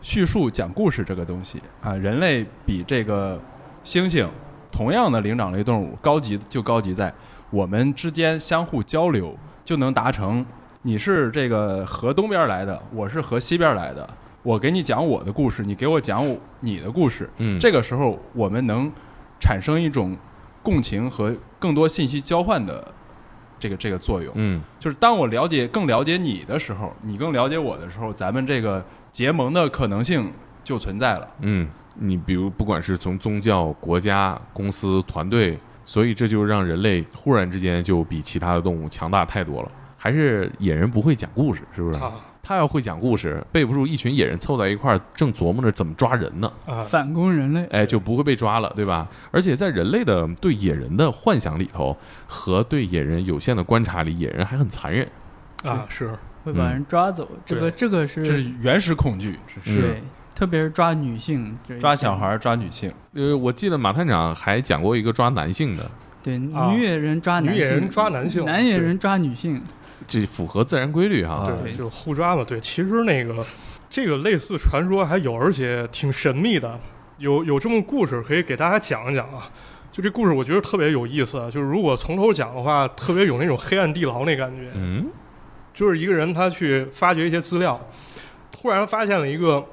叙述讲故事这个东西啊，人类比这个猩猩同样的灵长类动物高级，就高级在我们之间相互交流，就能达成你是这个河东边来的，我是河西边来的，我给你讲我的故事，你给我讲我你的故事，嗯，这个时候我们能产生一种共情和更多信息交换的这个这个作用。嗯就是当我了解更了解你的时候，你更了解我的时候，咱们这个结盟的可能性就存在了。嗯，你比如不管是从宗教、国家、公司、团队，所以这就让人类忽然之间就比其他的动物强大太多了。还是野人不会讲故事，是不是？啊他要会讲故事，背不住一群野人凑在一块儿，正琢磨着怎么抓人呢，啊，反攻人类，哎，就不会被抓了，对吧？而且在人类的对野人的幻想里头，和对野人有限的观察里，野人还很残忍。啊是。会把人抓走。这个这个是这是是原始恐惧，是。对，特别是抓女性，抓小孩儿、抓女性。呃，我记得马探长还讲过一个抓男性的，对啊。女野人抓男性，女野人抓男性。男野人抓女性，这符合自然规律哈。啊对，就互抓嘛。对，其实那个这个类似传说还有，而且挺神秘的，有有这么故事可以给大家讲一讲啊。就这故事，我觉得特别有意思。就是如果从头讲的话，特别有那种黑暗地牢那感觉。嗯就是一个人他去发掘一些资料，突然发现了一个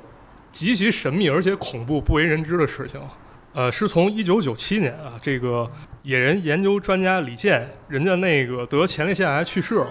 极其神秘而且恐怖、不为人知的事情。呃，是从一九九七年啊，这个野人研究专家李健，人家那个得前列腺癌去世了，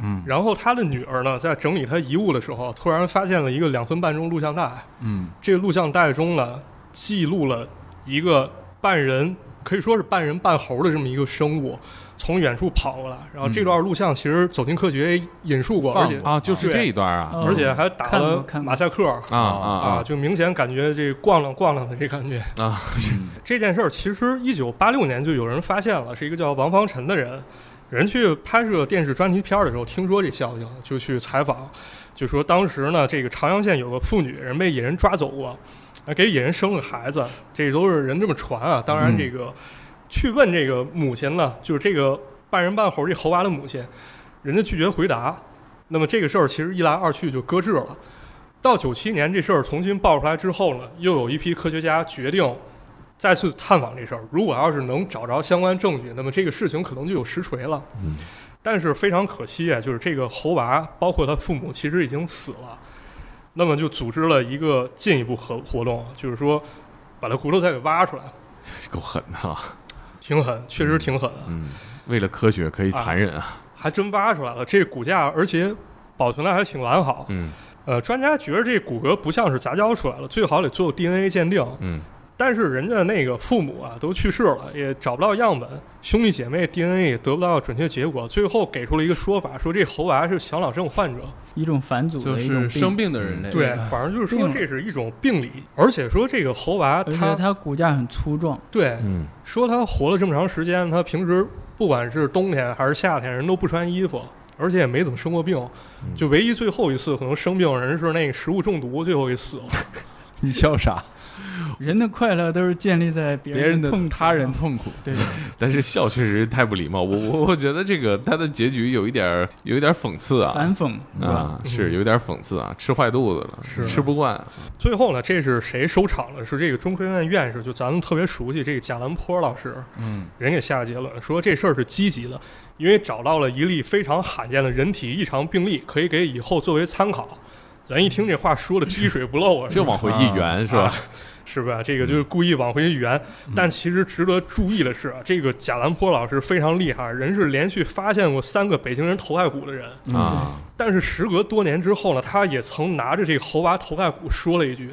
嗯然后他的女儿呢，在整理他遗物的时候，突然发现了一个两分半钟录像带。嗯这个录像带中呢，记录了一个半人，可以说是半人半猴的这么一个生物，从远处跑过来。然后这段录像其实《走进科学》也引述过，而且啊，就是这一段啊哦而且还打了马赛克啊啊啊，就明显感觉这逛了逛了的这感觉。啊！这件事儿其实一九八六年就有人发现了，是一个叫王方辰的人，人去拍摄电视专题片儿的时候听说这消息了，就去采访，就说当时呢，这个长阳县有个妇女人被野人抓走过，啊，给野人生了个孩子，这都是人这么传啊。当然，嗯这个、去问这个母亲呢，就是这个半人半猴这猴娃的母亲，人家拒绝回答。那么这个事儿其实一来二去就搁置了。到九七年这事儿重新爆出来之后呢，又有一批科学家决定再次探访这事儿。如果要是能找着相关证据，那么这个事情可能就有实锤了。嗯但是非常可惜啊，就是这个猴娃，包括他父母，其实已经死了。那么就组织了一个进一步活活动，就是说把他骨头再给挖出来，够狠的啊！挺狠，确实挺狠的，嗯，为了科学可以残忍啊！还真挖出来了。这骨架而且保存的还挺完好。嗯呃，专家觉得这骨骼不像是杂交出来了，最好得做 DNA 鉴定。嗯但是人家那个父母啊都去世了，也找不到样本，兄弟姐妹 DNA 也得不到准确结果，最后给出了一个说法，说这猴娃是小脑症患者。一种返祖就是的一种生病的人类，对啊，反正就是说这是一种病理，而且说这个猴娃他他它骨架很粗壮，对嗯说他活了这么长时间，他平时不管是冬天还是夏天，人都不穿衣服，而且也没怎么生过病，嗯就唯一最后一次可能生病人是那个食物中毒，最后给死了。你笑啥？人的快乐都是建立在别别人的的痛苦他人痛苦，对，但是笑确实太不礼貌。我我我觉得这个他的结局有一点儿有一点儿讽刺啊反讽是吧？啊，是有点儿讽刺啊，吃坏肚子了，是吃不惯。最后呢，这是谁收场了？是这个中科院院士，就咱们特别熟悉这个贾兰坡老师，嗯人给下结论说这事儿是积极的，因为找到了一例非常罕见的人体异常病例，可以给以后作为参考。咱一听这话说的滴水不漏啊，就往回一圆是吧啊？是吧？这个就是故意往回圆。但其实值得注意的是啊，这个贾兰坡老师非常厉害，人是连续发现过三个北京人头盖骨的人。嗯啊，但是时隔多年之后呢，他也曾拿着这个猴娃头盖骨说了一句：“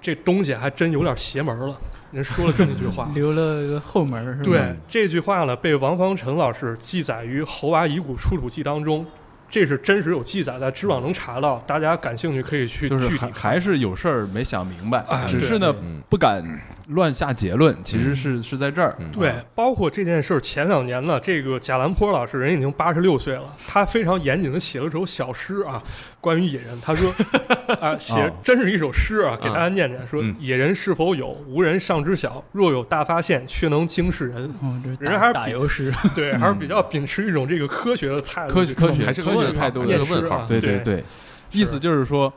这东西还真有点邪门了。”人说了这么一句话。留了个后门是吧？对这句话呢，被王方辰老师记载于《猴娃遗骨出土记》当中，这是真实有记载，在知网能查到。大家感兴趣可以去就是还具体还是有事儿没想明白哎，只是呢嗯不敢乱下结论，其实是是在这儿。嗯对，包括这件事儿，前两年呢，这个贾兰坡老师人已经八十六岁了，他非常严谨的写了首小诗啊，关于野人。他说 啊，写哦真是一首诗啊，给大家念念，说嗯野人是否有，无人尚知晓。若有大发现，却能惊世人。人还是打打油诗，对，还是比较秉持一种这个科学的态度科学。科学还是科学态度的问号。对对对，意思就是说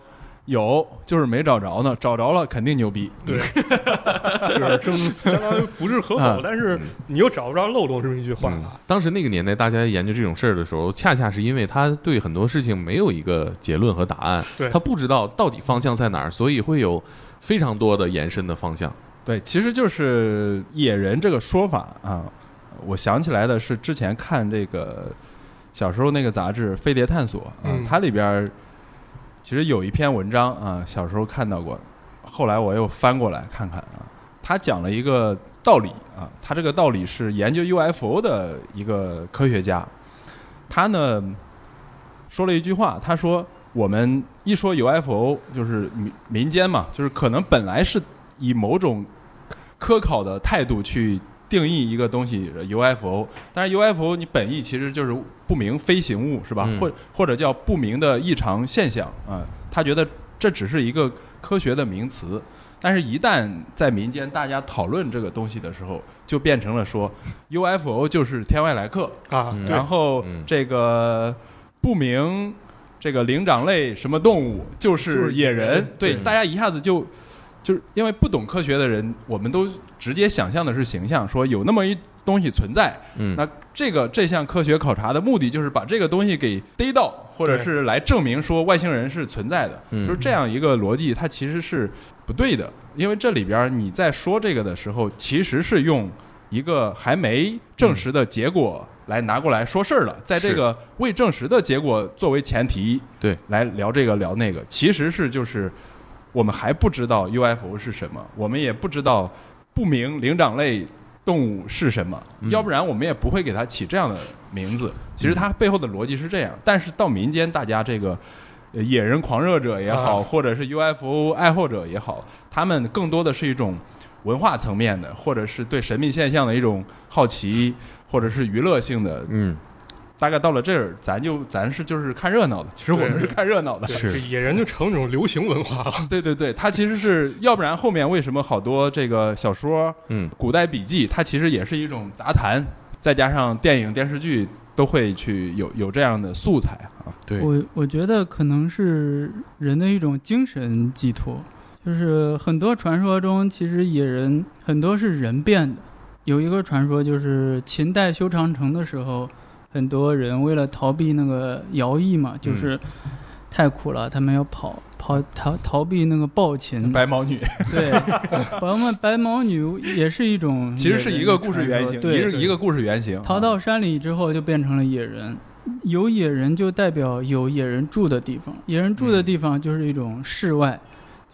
有就是没找着呢，找着了肯定牛逼。对，是正相当于不置可否啊，但是你又找不着漏洞这么一句话。当时那个年代，大家研究这种事儿的时候，恰恰是因为他对很多事情没有一个结论和答案，对他不知道到底方向在哪儿，所以会有非常多的延伸的方向。对，其实就是野人这个说法啊，我想起来的是之前看这个小时候那个杂志《飞碟探索》啊嗯，它里边儿其实有一篇文章啊，小时候看到过，后来我又翻过来看看啊，他讲了一个道理啊，他这个道理是研究 UFO 的一个科学家，他呢说了一句话，他说我们一说 UFO 就是民民间嘛，就是可能本来是以某种科考的态度去定义一个东西 UFO，但是 UFO 你本意其实就是不明飞行物是吧？嗯。或或者叫不明的异常现象啊、他觉得这只是一个科学的名词，但是一旦在民间大家讨论这个东西的时候，就变成了说 UFO 就是天外来客，啊，然后嗯。这个不明这个灵长类什么动物就就是是野人。野人，对，对大家一下子就就是因为不懂科学的人，我们都直接想象的是形象，说有那么一东西存在，嗯，那这个这项科学考察的目的就是把这个东西给逮到，或者是来证明说外星人是存在的，嗯。就是这样一个逻辑，它其实是不对的，因为这里边你在说这个的时候，其实是用一个还没证实的结果来拿过来说事儿了，在这个未证实的结果作为前提，对，来聊这个聊那个，其实是就是我们还不知道 UFO 是什么，我们也不知道不明灵长类动物是什么，嗯要不然我们也不会给它起这样的名字。其实它背后的逻辑是这样，但是到民间，大家这个。呃野人狂热者也好，啊或者是 UFO 爱好者也好，他们更多的是一种文化层面的，或者是对神秘现象的一种好奇，或者是娱乐性的。嗯，大概到了这儿，咱就咱是就是看热闹的，其实我们是看热闹的。是野人就成一种流行文化 了。对对对，它其实是要不然后面为什么好多这个小说、嗯，古代笔记，它其实也是一种杂谈，再加上电影、电视剧都会去有有这样的素材啊。对，我我觉得可能是人的一种精神寄托，就是很多传说中，其实野人很多是人变的。有一个传说就是秦代修长城的时候，很多人为了逃避那个徭役嘛，就是太苦了，他们要跑跑逃逃避那个暴秦。白毛女。对，朋友们，白毛女也是一种，其实是一个故事原型，一对，个一个故事原型。逃到山里之后就变成了野人，有野人就代表有野人住的地方，野人住的地方就是一种世外，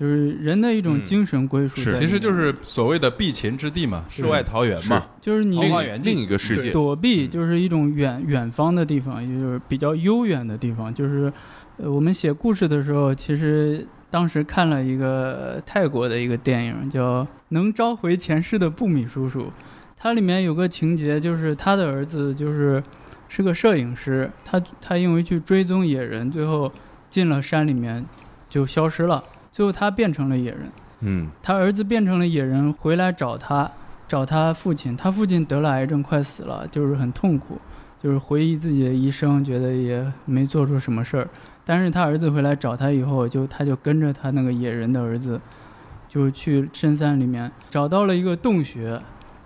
就是人的一种嗯精神归属。其实就是所谓的避秦之地嘛，世外桃源嘛。就是你桃花源另一个世界，躲避，就是一种远远方的地方，也就是比较悠远的地方。就是呃，我们写故事的时候，其实当时看了一个呃泰国的一个电影，叫《能召回前世的布米叔叔》，它里面有个情节，就是他的儿子就是是个摄影师，他他因为去追踪野人，最后进了山里面就消失了，最后他变成了野人。嗯他儿子变成了野人，回来找他，找他父亲。他父亲得了癌症，快死了，就是很痛苦，就是回忆自己的一生，觉得也没做出什么事儿。但是他儿子回来找他以后，就他就跟着他那个野人的儿子，就去深山里面找到了一个洞穴，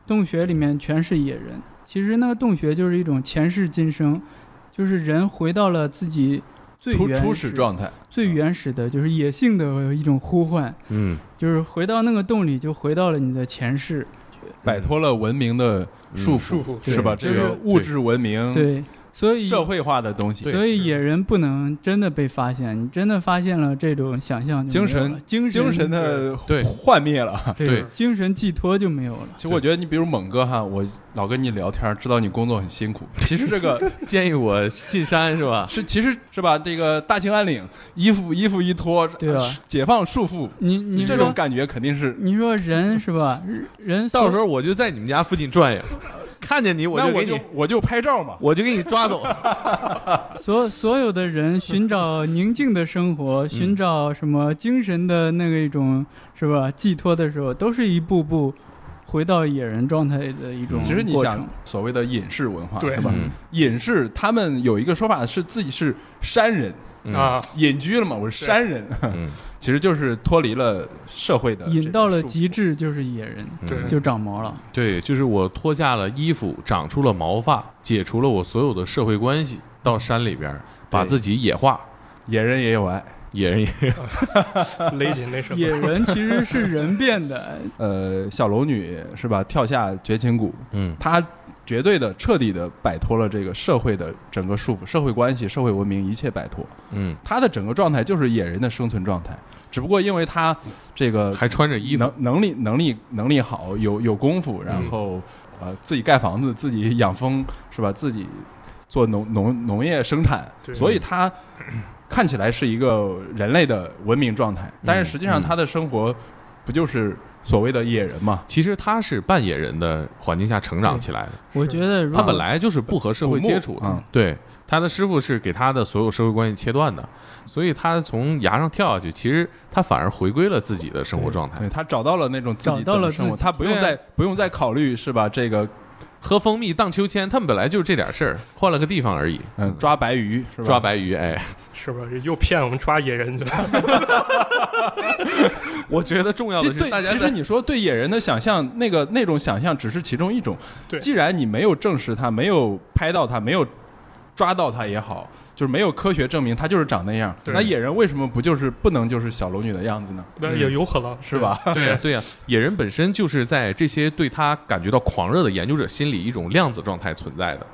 洞穴里面全是野人。其实那个洞穴就是一种前世今生，就是人回到了自己最原初初始始、状态，最原始的，就是野性的一种呼唤。嗯，就是回到那个洞里，就回到了你的前世。摆脱了文明的束束缚，是吧？这个物质文明、对，所以社会化的东西，所以野人不能真的被发现，你真的发现了这种想象精神精神，精精神神的对幻灭了。对对精神寄托就没有了。其实我觉得你比如猛哥哈，我老跟你聊天，知道你工作很辛苦。其实这个 建议我进山是吧？是，其实是吧？这个大兴安岭，衣服衣服一脱，对啊解放束缚，你你这种感觉肯定是。你说人是吧？人到时候候我就在你们家附近转悠，看见你我我就给你，就我就拍照嘛。我就给你抓走。所所有的人寻找宁静的生活，寻找什么精神的那个一种是吧寄托的时候，都是一步步回到野人状态的一种其实你想。，所谓的隐士文化，对吧？嗯隐士他们有一个说法是自己是山人，嗯啊，隐居了嘛，我是山人，嗯，其实就是脱离了社会的，引到了极。致就是野人，对。嗯。就长毛了。对，就是我脱下了衣服，长出了毛发，解除了我所有的社会关系，到山里边儿把自己野化，野人也有爱，野人也 勒紧那什么野人其实是人变的，呃，小龙女是吧？跳下绝情谷，嗯。她绝对的、彻底的摆脱了这个社会的整个束缚，社会关系、社会文明一切摆脱。嗯，她的整个状态就是野人的生存状态，只不过因为他这个还穿着衣服能，能力能力能力好，有有功夫，然后、呃自己盖房子，自己养蜂是吧？自己做农农农业生产，所以他看起来是一个人类的文明状态，但是实际上嗯他的生活不就是所谓的野人嘛？其实他是半野人的环境下成长起来的，我觉得他本来就是不和社会接触的对。他的师傅是给他的所有社会关系切断的，所以他从崖上跳下去，其实他反而回归了自己的生活状态对。他找到了那种自己找到了生活，他不用再、不用再考虑是吧？这个喝蜂蜜、荡秋千，他们本来就是这点事儿，换了个地方而已。嗯抓白鱼是吧？抓白鱼，哎，是不是又骗我们抓野人去了？我觉得重要的是大，家在其实你说对野人的想象，那个那种想象只是其中一种。对既然你没有证实他，没有拍到他，没有抓到他也好，就是没有科学证明它就是长那样。那野人为什么不就是不能就是小龙女的样子呢？那也有可能是？吧？对呀、对呀、野人本身就是在这些对他感觉到狂热的研究者心里一种量子状态存在的。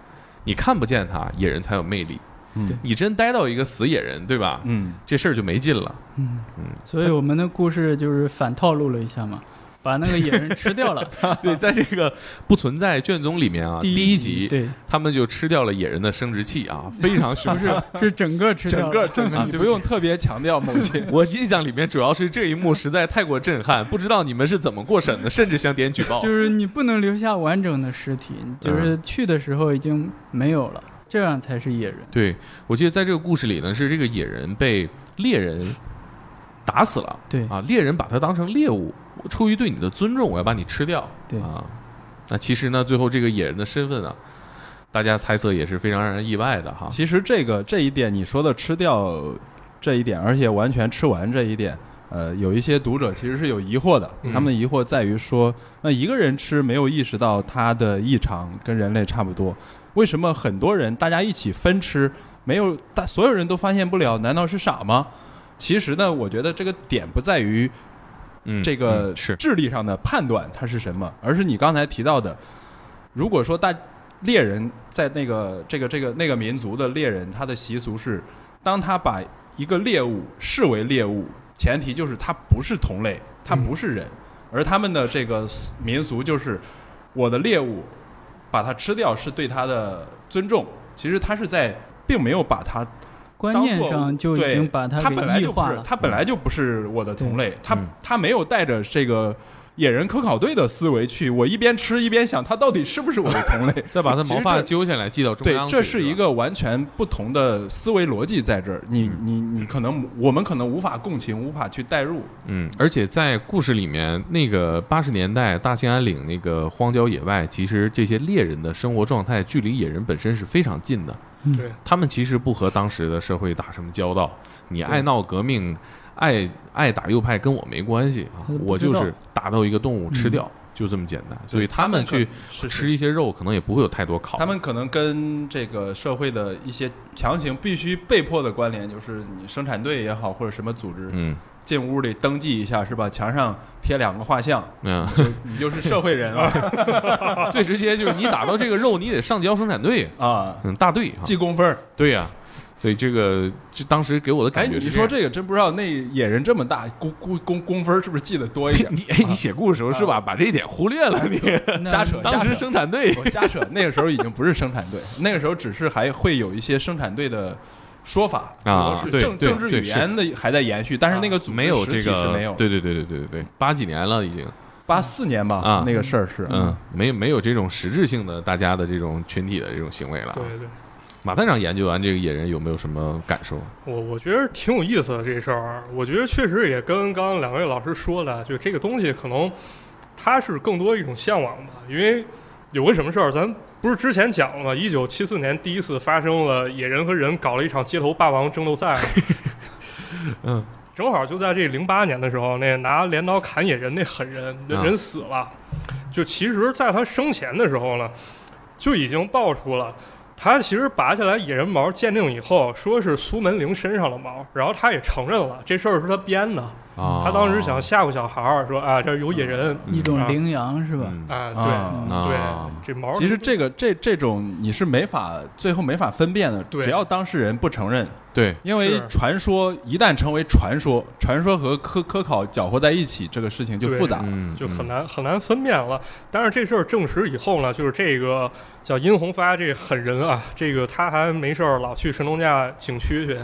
你看不见他，野人才有魅力。嗯你真待到一个死野人，对吧？嗯，这事儿就没劲了。嗯嗯所以我们的故事就是反套路了一下嘛，把那个野人吃掉了。对，在这个不存在卷宗里面啊，第一一集对，他们就吃掉了野人的生殖器啊，非常凶残。是整个吃掉整。个整个你啊不起不用特别强调某些。我印象里面主要是这一幕实在太过震撼，不知道你们是怎么过审的，甚至想点举报。就是你不能留下完整的尸体，就是去的时候已经没有了，这样才是野人。对，我记得在这个故事里呢，是这个野人被猎人打死了对啊，猎人把他当成猎物，出于对你的尊重，我要把你吃掉。对啊，那其实呢，最后这个野人的身份啊，大家猜测也是非常让人意外的哈。其实这个这一点你说的吃掉这一点，而且完全吃完这一点，呃，有一些读者其实是有疑惑的。嗯他们的疑惑在于说，那一个人吃没有意识到他的异常跟人类差不多，为什么很多人大家一起分吃，没有大所有人都发现不了？难道是傻吗？其实呢，我觉得这个点不在于嗯，这个嗯是。智力上的判断它是什么，而是你刚才提到的，如果说大猎人在那个这个这个那个民族的猎人，他的习俗是，当他把一个猎物视为猎物，前提就是他不是同类，他不是人，而他们的这个民俗就是，我的猎物把它吃掉是对他的尊重，其实他是在并没有把它观念上就已经把他给本来就不是。他本来就不是我的同类，他嗯他没有带着这个野人科考队的思维去，我一边吃一边想他到底是不是我的同类。再把他毛发揪下来系到中对央，对。这是一个完全不同的思维逻辑在这儿，你嗯你你可能我们可能无法共情，无法去代入。嗯，而且在故事里面，那个八十年代大兴安岭那个荒郊野外，其实这些猎人的生活状态距离野人本身是非常近的。嗯对，他们其实不和当时的社会打什么交道，你爱闹革命，爱爱打右派跟我没关系啊我就是打到一个动物吃嗯掉，就这么简单。所以他们去吃一些肉，可能也不会有太多考虑。他们可能跟这个社会的一些强行必须被迫的关联，就是你生产队也好，或者什么组织嗯进屋里登记一下是吧？墙上贴两个画像，嗯，就你就是社会人了 最直接就是你打到这个肉，你得上交生产队，啊，嗯，大队啊，记工分儿。对呀、所以这个就当时给我的哎，感觉是你说这个真不知道，那野人这么大，工工工工分是不是记得多一点？你哎，你写故事时候是吧？把这一点忽略了，你。那瞎扯当时生产队。我瞎扯，那个时候已经不是生产队，那个时候只是还会有一些生产队的说法啊政政治语言的还在延续，但是那个组织没有这个是没有。对对对对对对对，八几年了已经，八四年吧，啊。那个事儿是。嗯，没有没有这种实质性的大家的这种群体的这种行为了。对对，马探长研究完这个野人有没有什么感受？我我觉得挺有意思的这事儿，我觉得确实也跟刚刚两位老师说的，就这个东西可能它是更多一种向往吧，因为有个什么事儿，咱不是之前讲了吗？一九七四年第一次发生了野人和人搞了一场街头霸王争斗赛，嗯，正好就在这零八年的时候，那拿镰刀砍野人那狠人，那啊人死了。就其实，在他生前的时候呢，就已经爆出了。他其实拔下来野人毛鉴定以后，说是苏门铃身上的毛，然后他也承认了这事儿是他编的。啊，他当时想吓唬小孩儿，说啊这儿有野人。一种羚羊是吧？嗯。啊，啊。对啊。对，这毛其实这个这这种你是没法最后没法分辨的，对。只要当事人不承认，对，因为传说一旦成为传说，传说和科科考搅和在一起，这个事情就复杂。嗯，就很嗯。难很难分辨了。但是这事儿证实以后呢，就是这个叫殷红发这狠人啊，这个他还没事儿老去神农架景区去。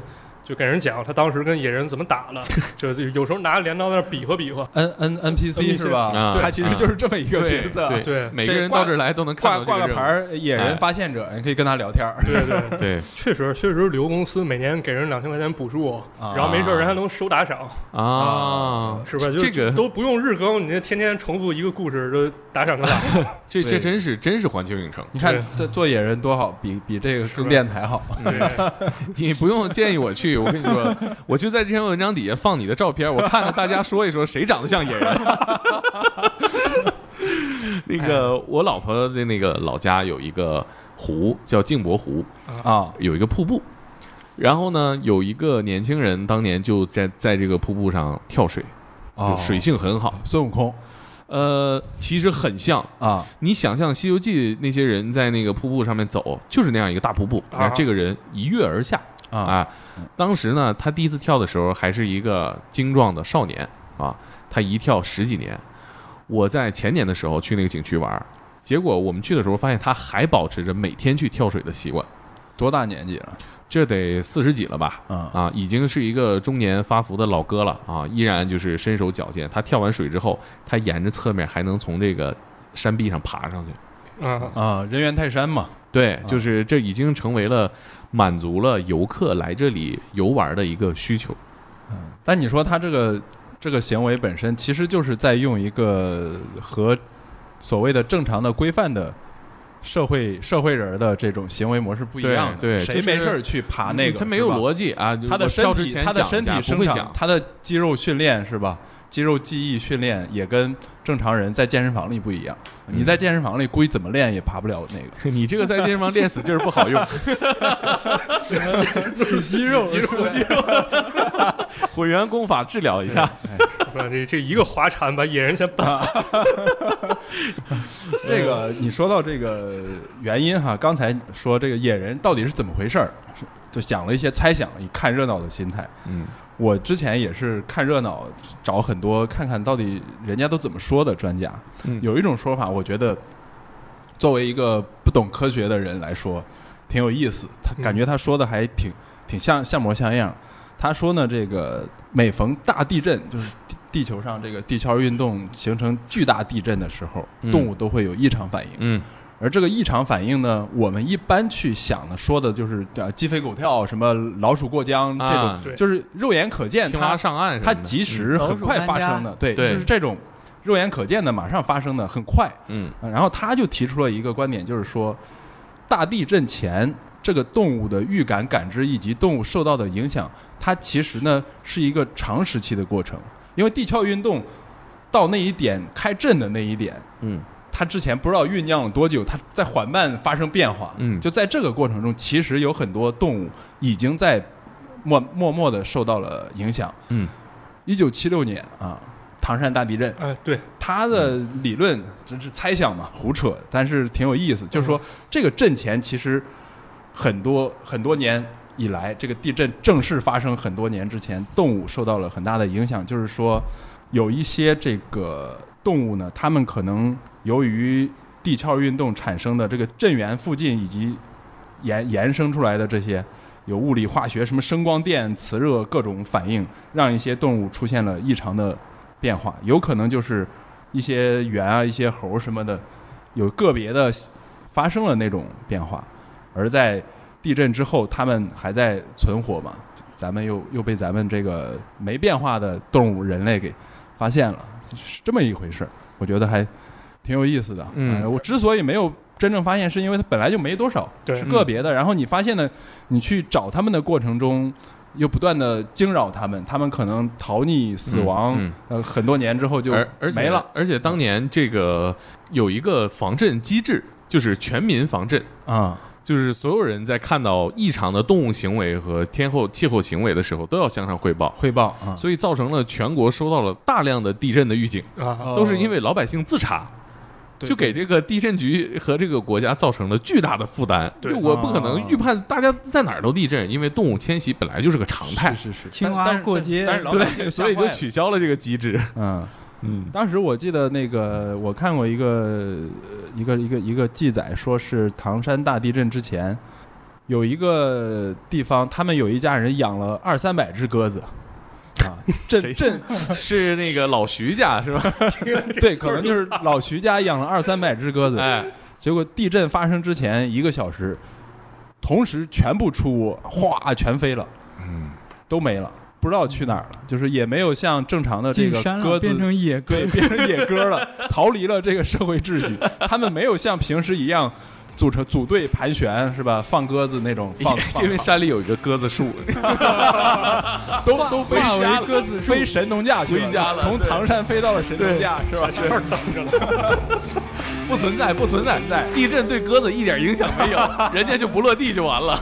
就给人讲他当时跟野人怎么打的，就就有时候拿镰刀在那比划比划，N N N P C 是吧？啊他其实就是这么一个角色，对对每个人到这儿来都能看挂挂个牌儿，野哎人发现者，你可以跟他聊天儿。对对，对确实确实旅游公司每年给人两千块钱补助，啊然后没事儿人还能收打赏，啊，是吧？就这个都不用日更，你这天天重复一个故事，就打赏就来了。对这这真是真是环球影城，你看对这做野人多好，比比这个更电台好。对，你不用建议我去，我跟你说，我就在这篇文章底下放你的照片，我看看大家说一说谁长得像野人。那个我老婆的那个老家有一个湖叫镜泊湖，啊，有一个瀑布，然后呢，有一个年轻人当年就在在这个瀑布上跳水，哦就水性很好。孙悟空呃，其实很像，啊，你想象《西游记》那些人在那个瀑布上面走，就是那样一个大瀑布。你看啊这个人一跃而下啊啊！当时呢，他第一次跳的时候还是一个精壮的少年啊，他一跳十几年。我在前年的时候去那个景区玩，结果我们去的时候发现他还保持着每天去跳水的习惯，多大年纪了？这得四十几了吧？啊啊，已经是一个中年发福的老哥了啊，依然就是身手矫健。他跳完水之后，他沿着侧面还能从这个山壁上爬上去。啊，啊，人猿泰山嘛，对，就是这已经成为了满足了游客来这里游玩的一个需求。嗯但你说他这个这个行为本身，其实就是在用一个和所谓的正常的规范的社会社会人的这种行为模式不一样对对就是没事儿去爬那个？他没有逻辑啊，他的身体，他的身体生长不会讲，，他的肌肉训练是吧？肌肉记忆训练也跟正常人在健身房里不一样。你在健身房里估计怎么练也爬不了那个。你这个在健身房练死劲儿不好用，死肌肉，肌肉肌肉，混元功法治疗一下。不这这一个滑铲把野人先绊 这个你说到这个原因哈，刚才说这个野人到底是怎么回事儿，就想了一些猜想，以看热闹的心态。嗯我之前也是看热闹，找很多看看到底人家都怎么说的专家。嗯有一种说法，我觉得作为一个不懂科学的人来说，挺有意思。他嗯感觉他说的还挺挺像像模像样。他说呢，这个每逢大地震，就是地地球上这个地壳运动形成巨大地震的时候，嗯动物都会有异常反应。嗯而这个异常反应呢，我们一般去想的说的就是呃鸡飞狗跳，什么老鼠过江这种，就是肉眼可见它上岸它及时很快发生的，对，就是这种肉眼可见的马上发生的很快。嗯。呃然后他就提出了一个观点，就是说，大地震前这个动物的预感感知以及动物受到的影响，它其实呢是一个长时期的过程，因为地壳运动到那一点开震的那一点，嗯它之前不知道酝酿了多久，它在缓慢发生变化。嗯就在这个过程中，其实有很多动物已经在默默默的受到了影响。嗯一九七六年啊，唐山大地震，哎，对，他的理论只是猜想嘛，胡扯，但是挺有意思。就是说，这个震前其实很多很多年以来，这个地震正式发生很多年之前，动物受到了很大的影响。就是说，有一些这个动物呢，它们可能由于地壳运动产生的这个震源附近以及延延伸出来的这些有物理化学什么声光电、磁热各种反应，让一些动物出现了异常的变化，有可能就是一些猿啊、一些猴什么的，有个别的发生了那种变化，而在地震之后，它们还在存活嘛，咱们又又被咱们这个没变化的动物人类给发现了，是这么一回事儿，我觉得还挺有意思的。嗯呃我之所以没有真正发现，是因为它本来就没多少，是个别的。然后你发现呢，你去找他们的过程中。又不断的惊扰他们，他们可能逃匿、死亡，嗯呃，很多年之后就没了。而且当年这个有一个防震机制，就是全民防震。啊、就是所有人在看到异常的动物行为和天候气候行为的时候，都要向上汇报，汇报啊，所以造成了全国收到了大量的地震的预警，啊，都是因为老百姓自查，就给这个地震局和这个国家造成了巨大的负担。对就我不可能预判大家在哪儿都地震，因为动物迁徙本来就是个常态，是是是，青蛙但是过街但是老百姓对，所以就取消了这个机制。嗯。嗯当时我记得那个，我看过一个呃一个一个一个记载，说是唐山大地震之前，有一个地方，他们有一家人养了二三百只鸽子，啊，震谁？震 是那个老徐家是吧？对，可能就是老徐家养了二三百只鸽子，哎，结果地震发生之前一个小时，同时全部出窝，哗，全飞了，嗯，都没了，不知道去哪儿了，就是也没有像正常的这个鸽子变成野鸽对，，变成野鸽了，逃离了这个社会秩序。他们没有像平时一样组成组队盘旋，是吧？放鸽子那种放，放因为山里有一个鸽子树，都都飞化为鸽子飞神农架去回家了从唐山飞到了神农架，是吧？这儿等着了。不存在，不存在，在地震对鸽子一点影响没有，人家就不落地就完了。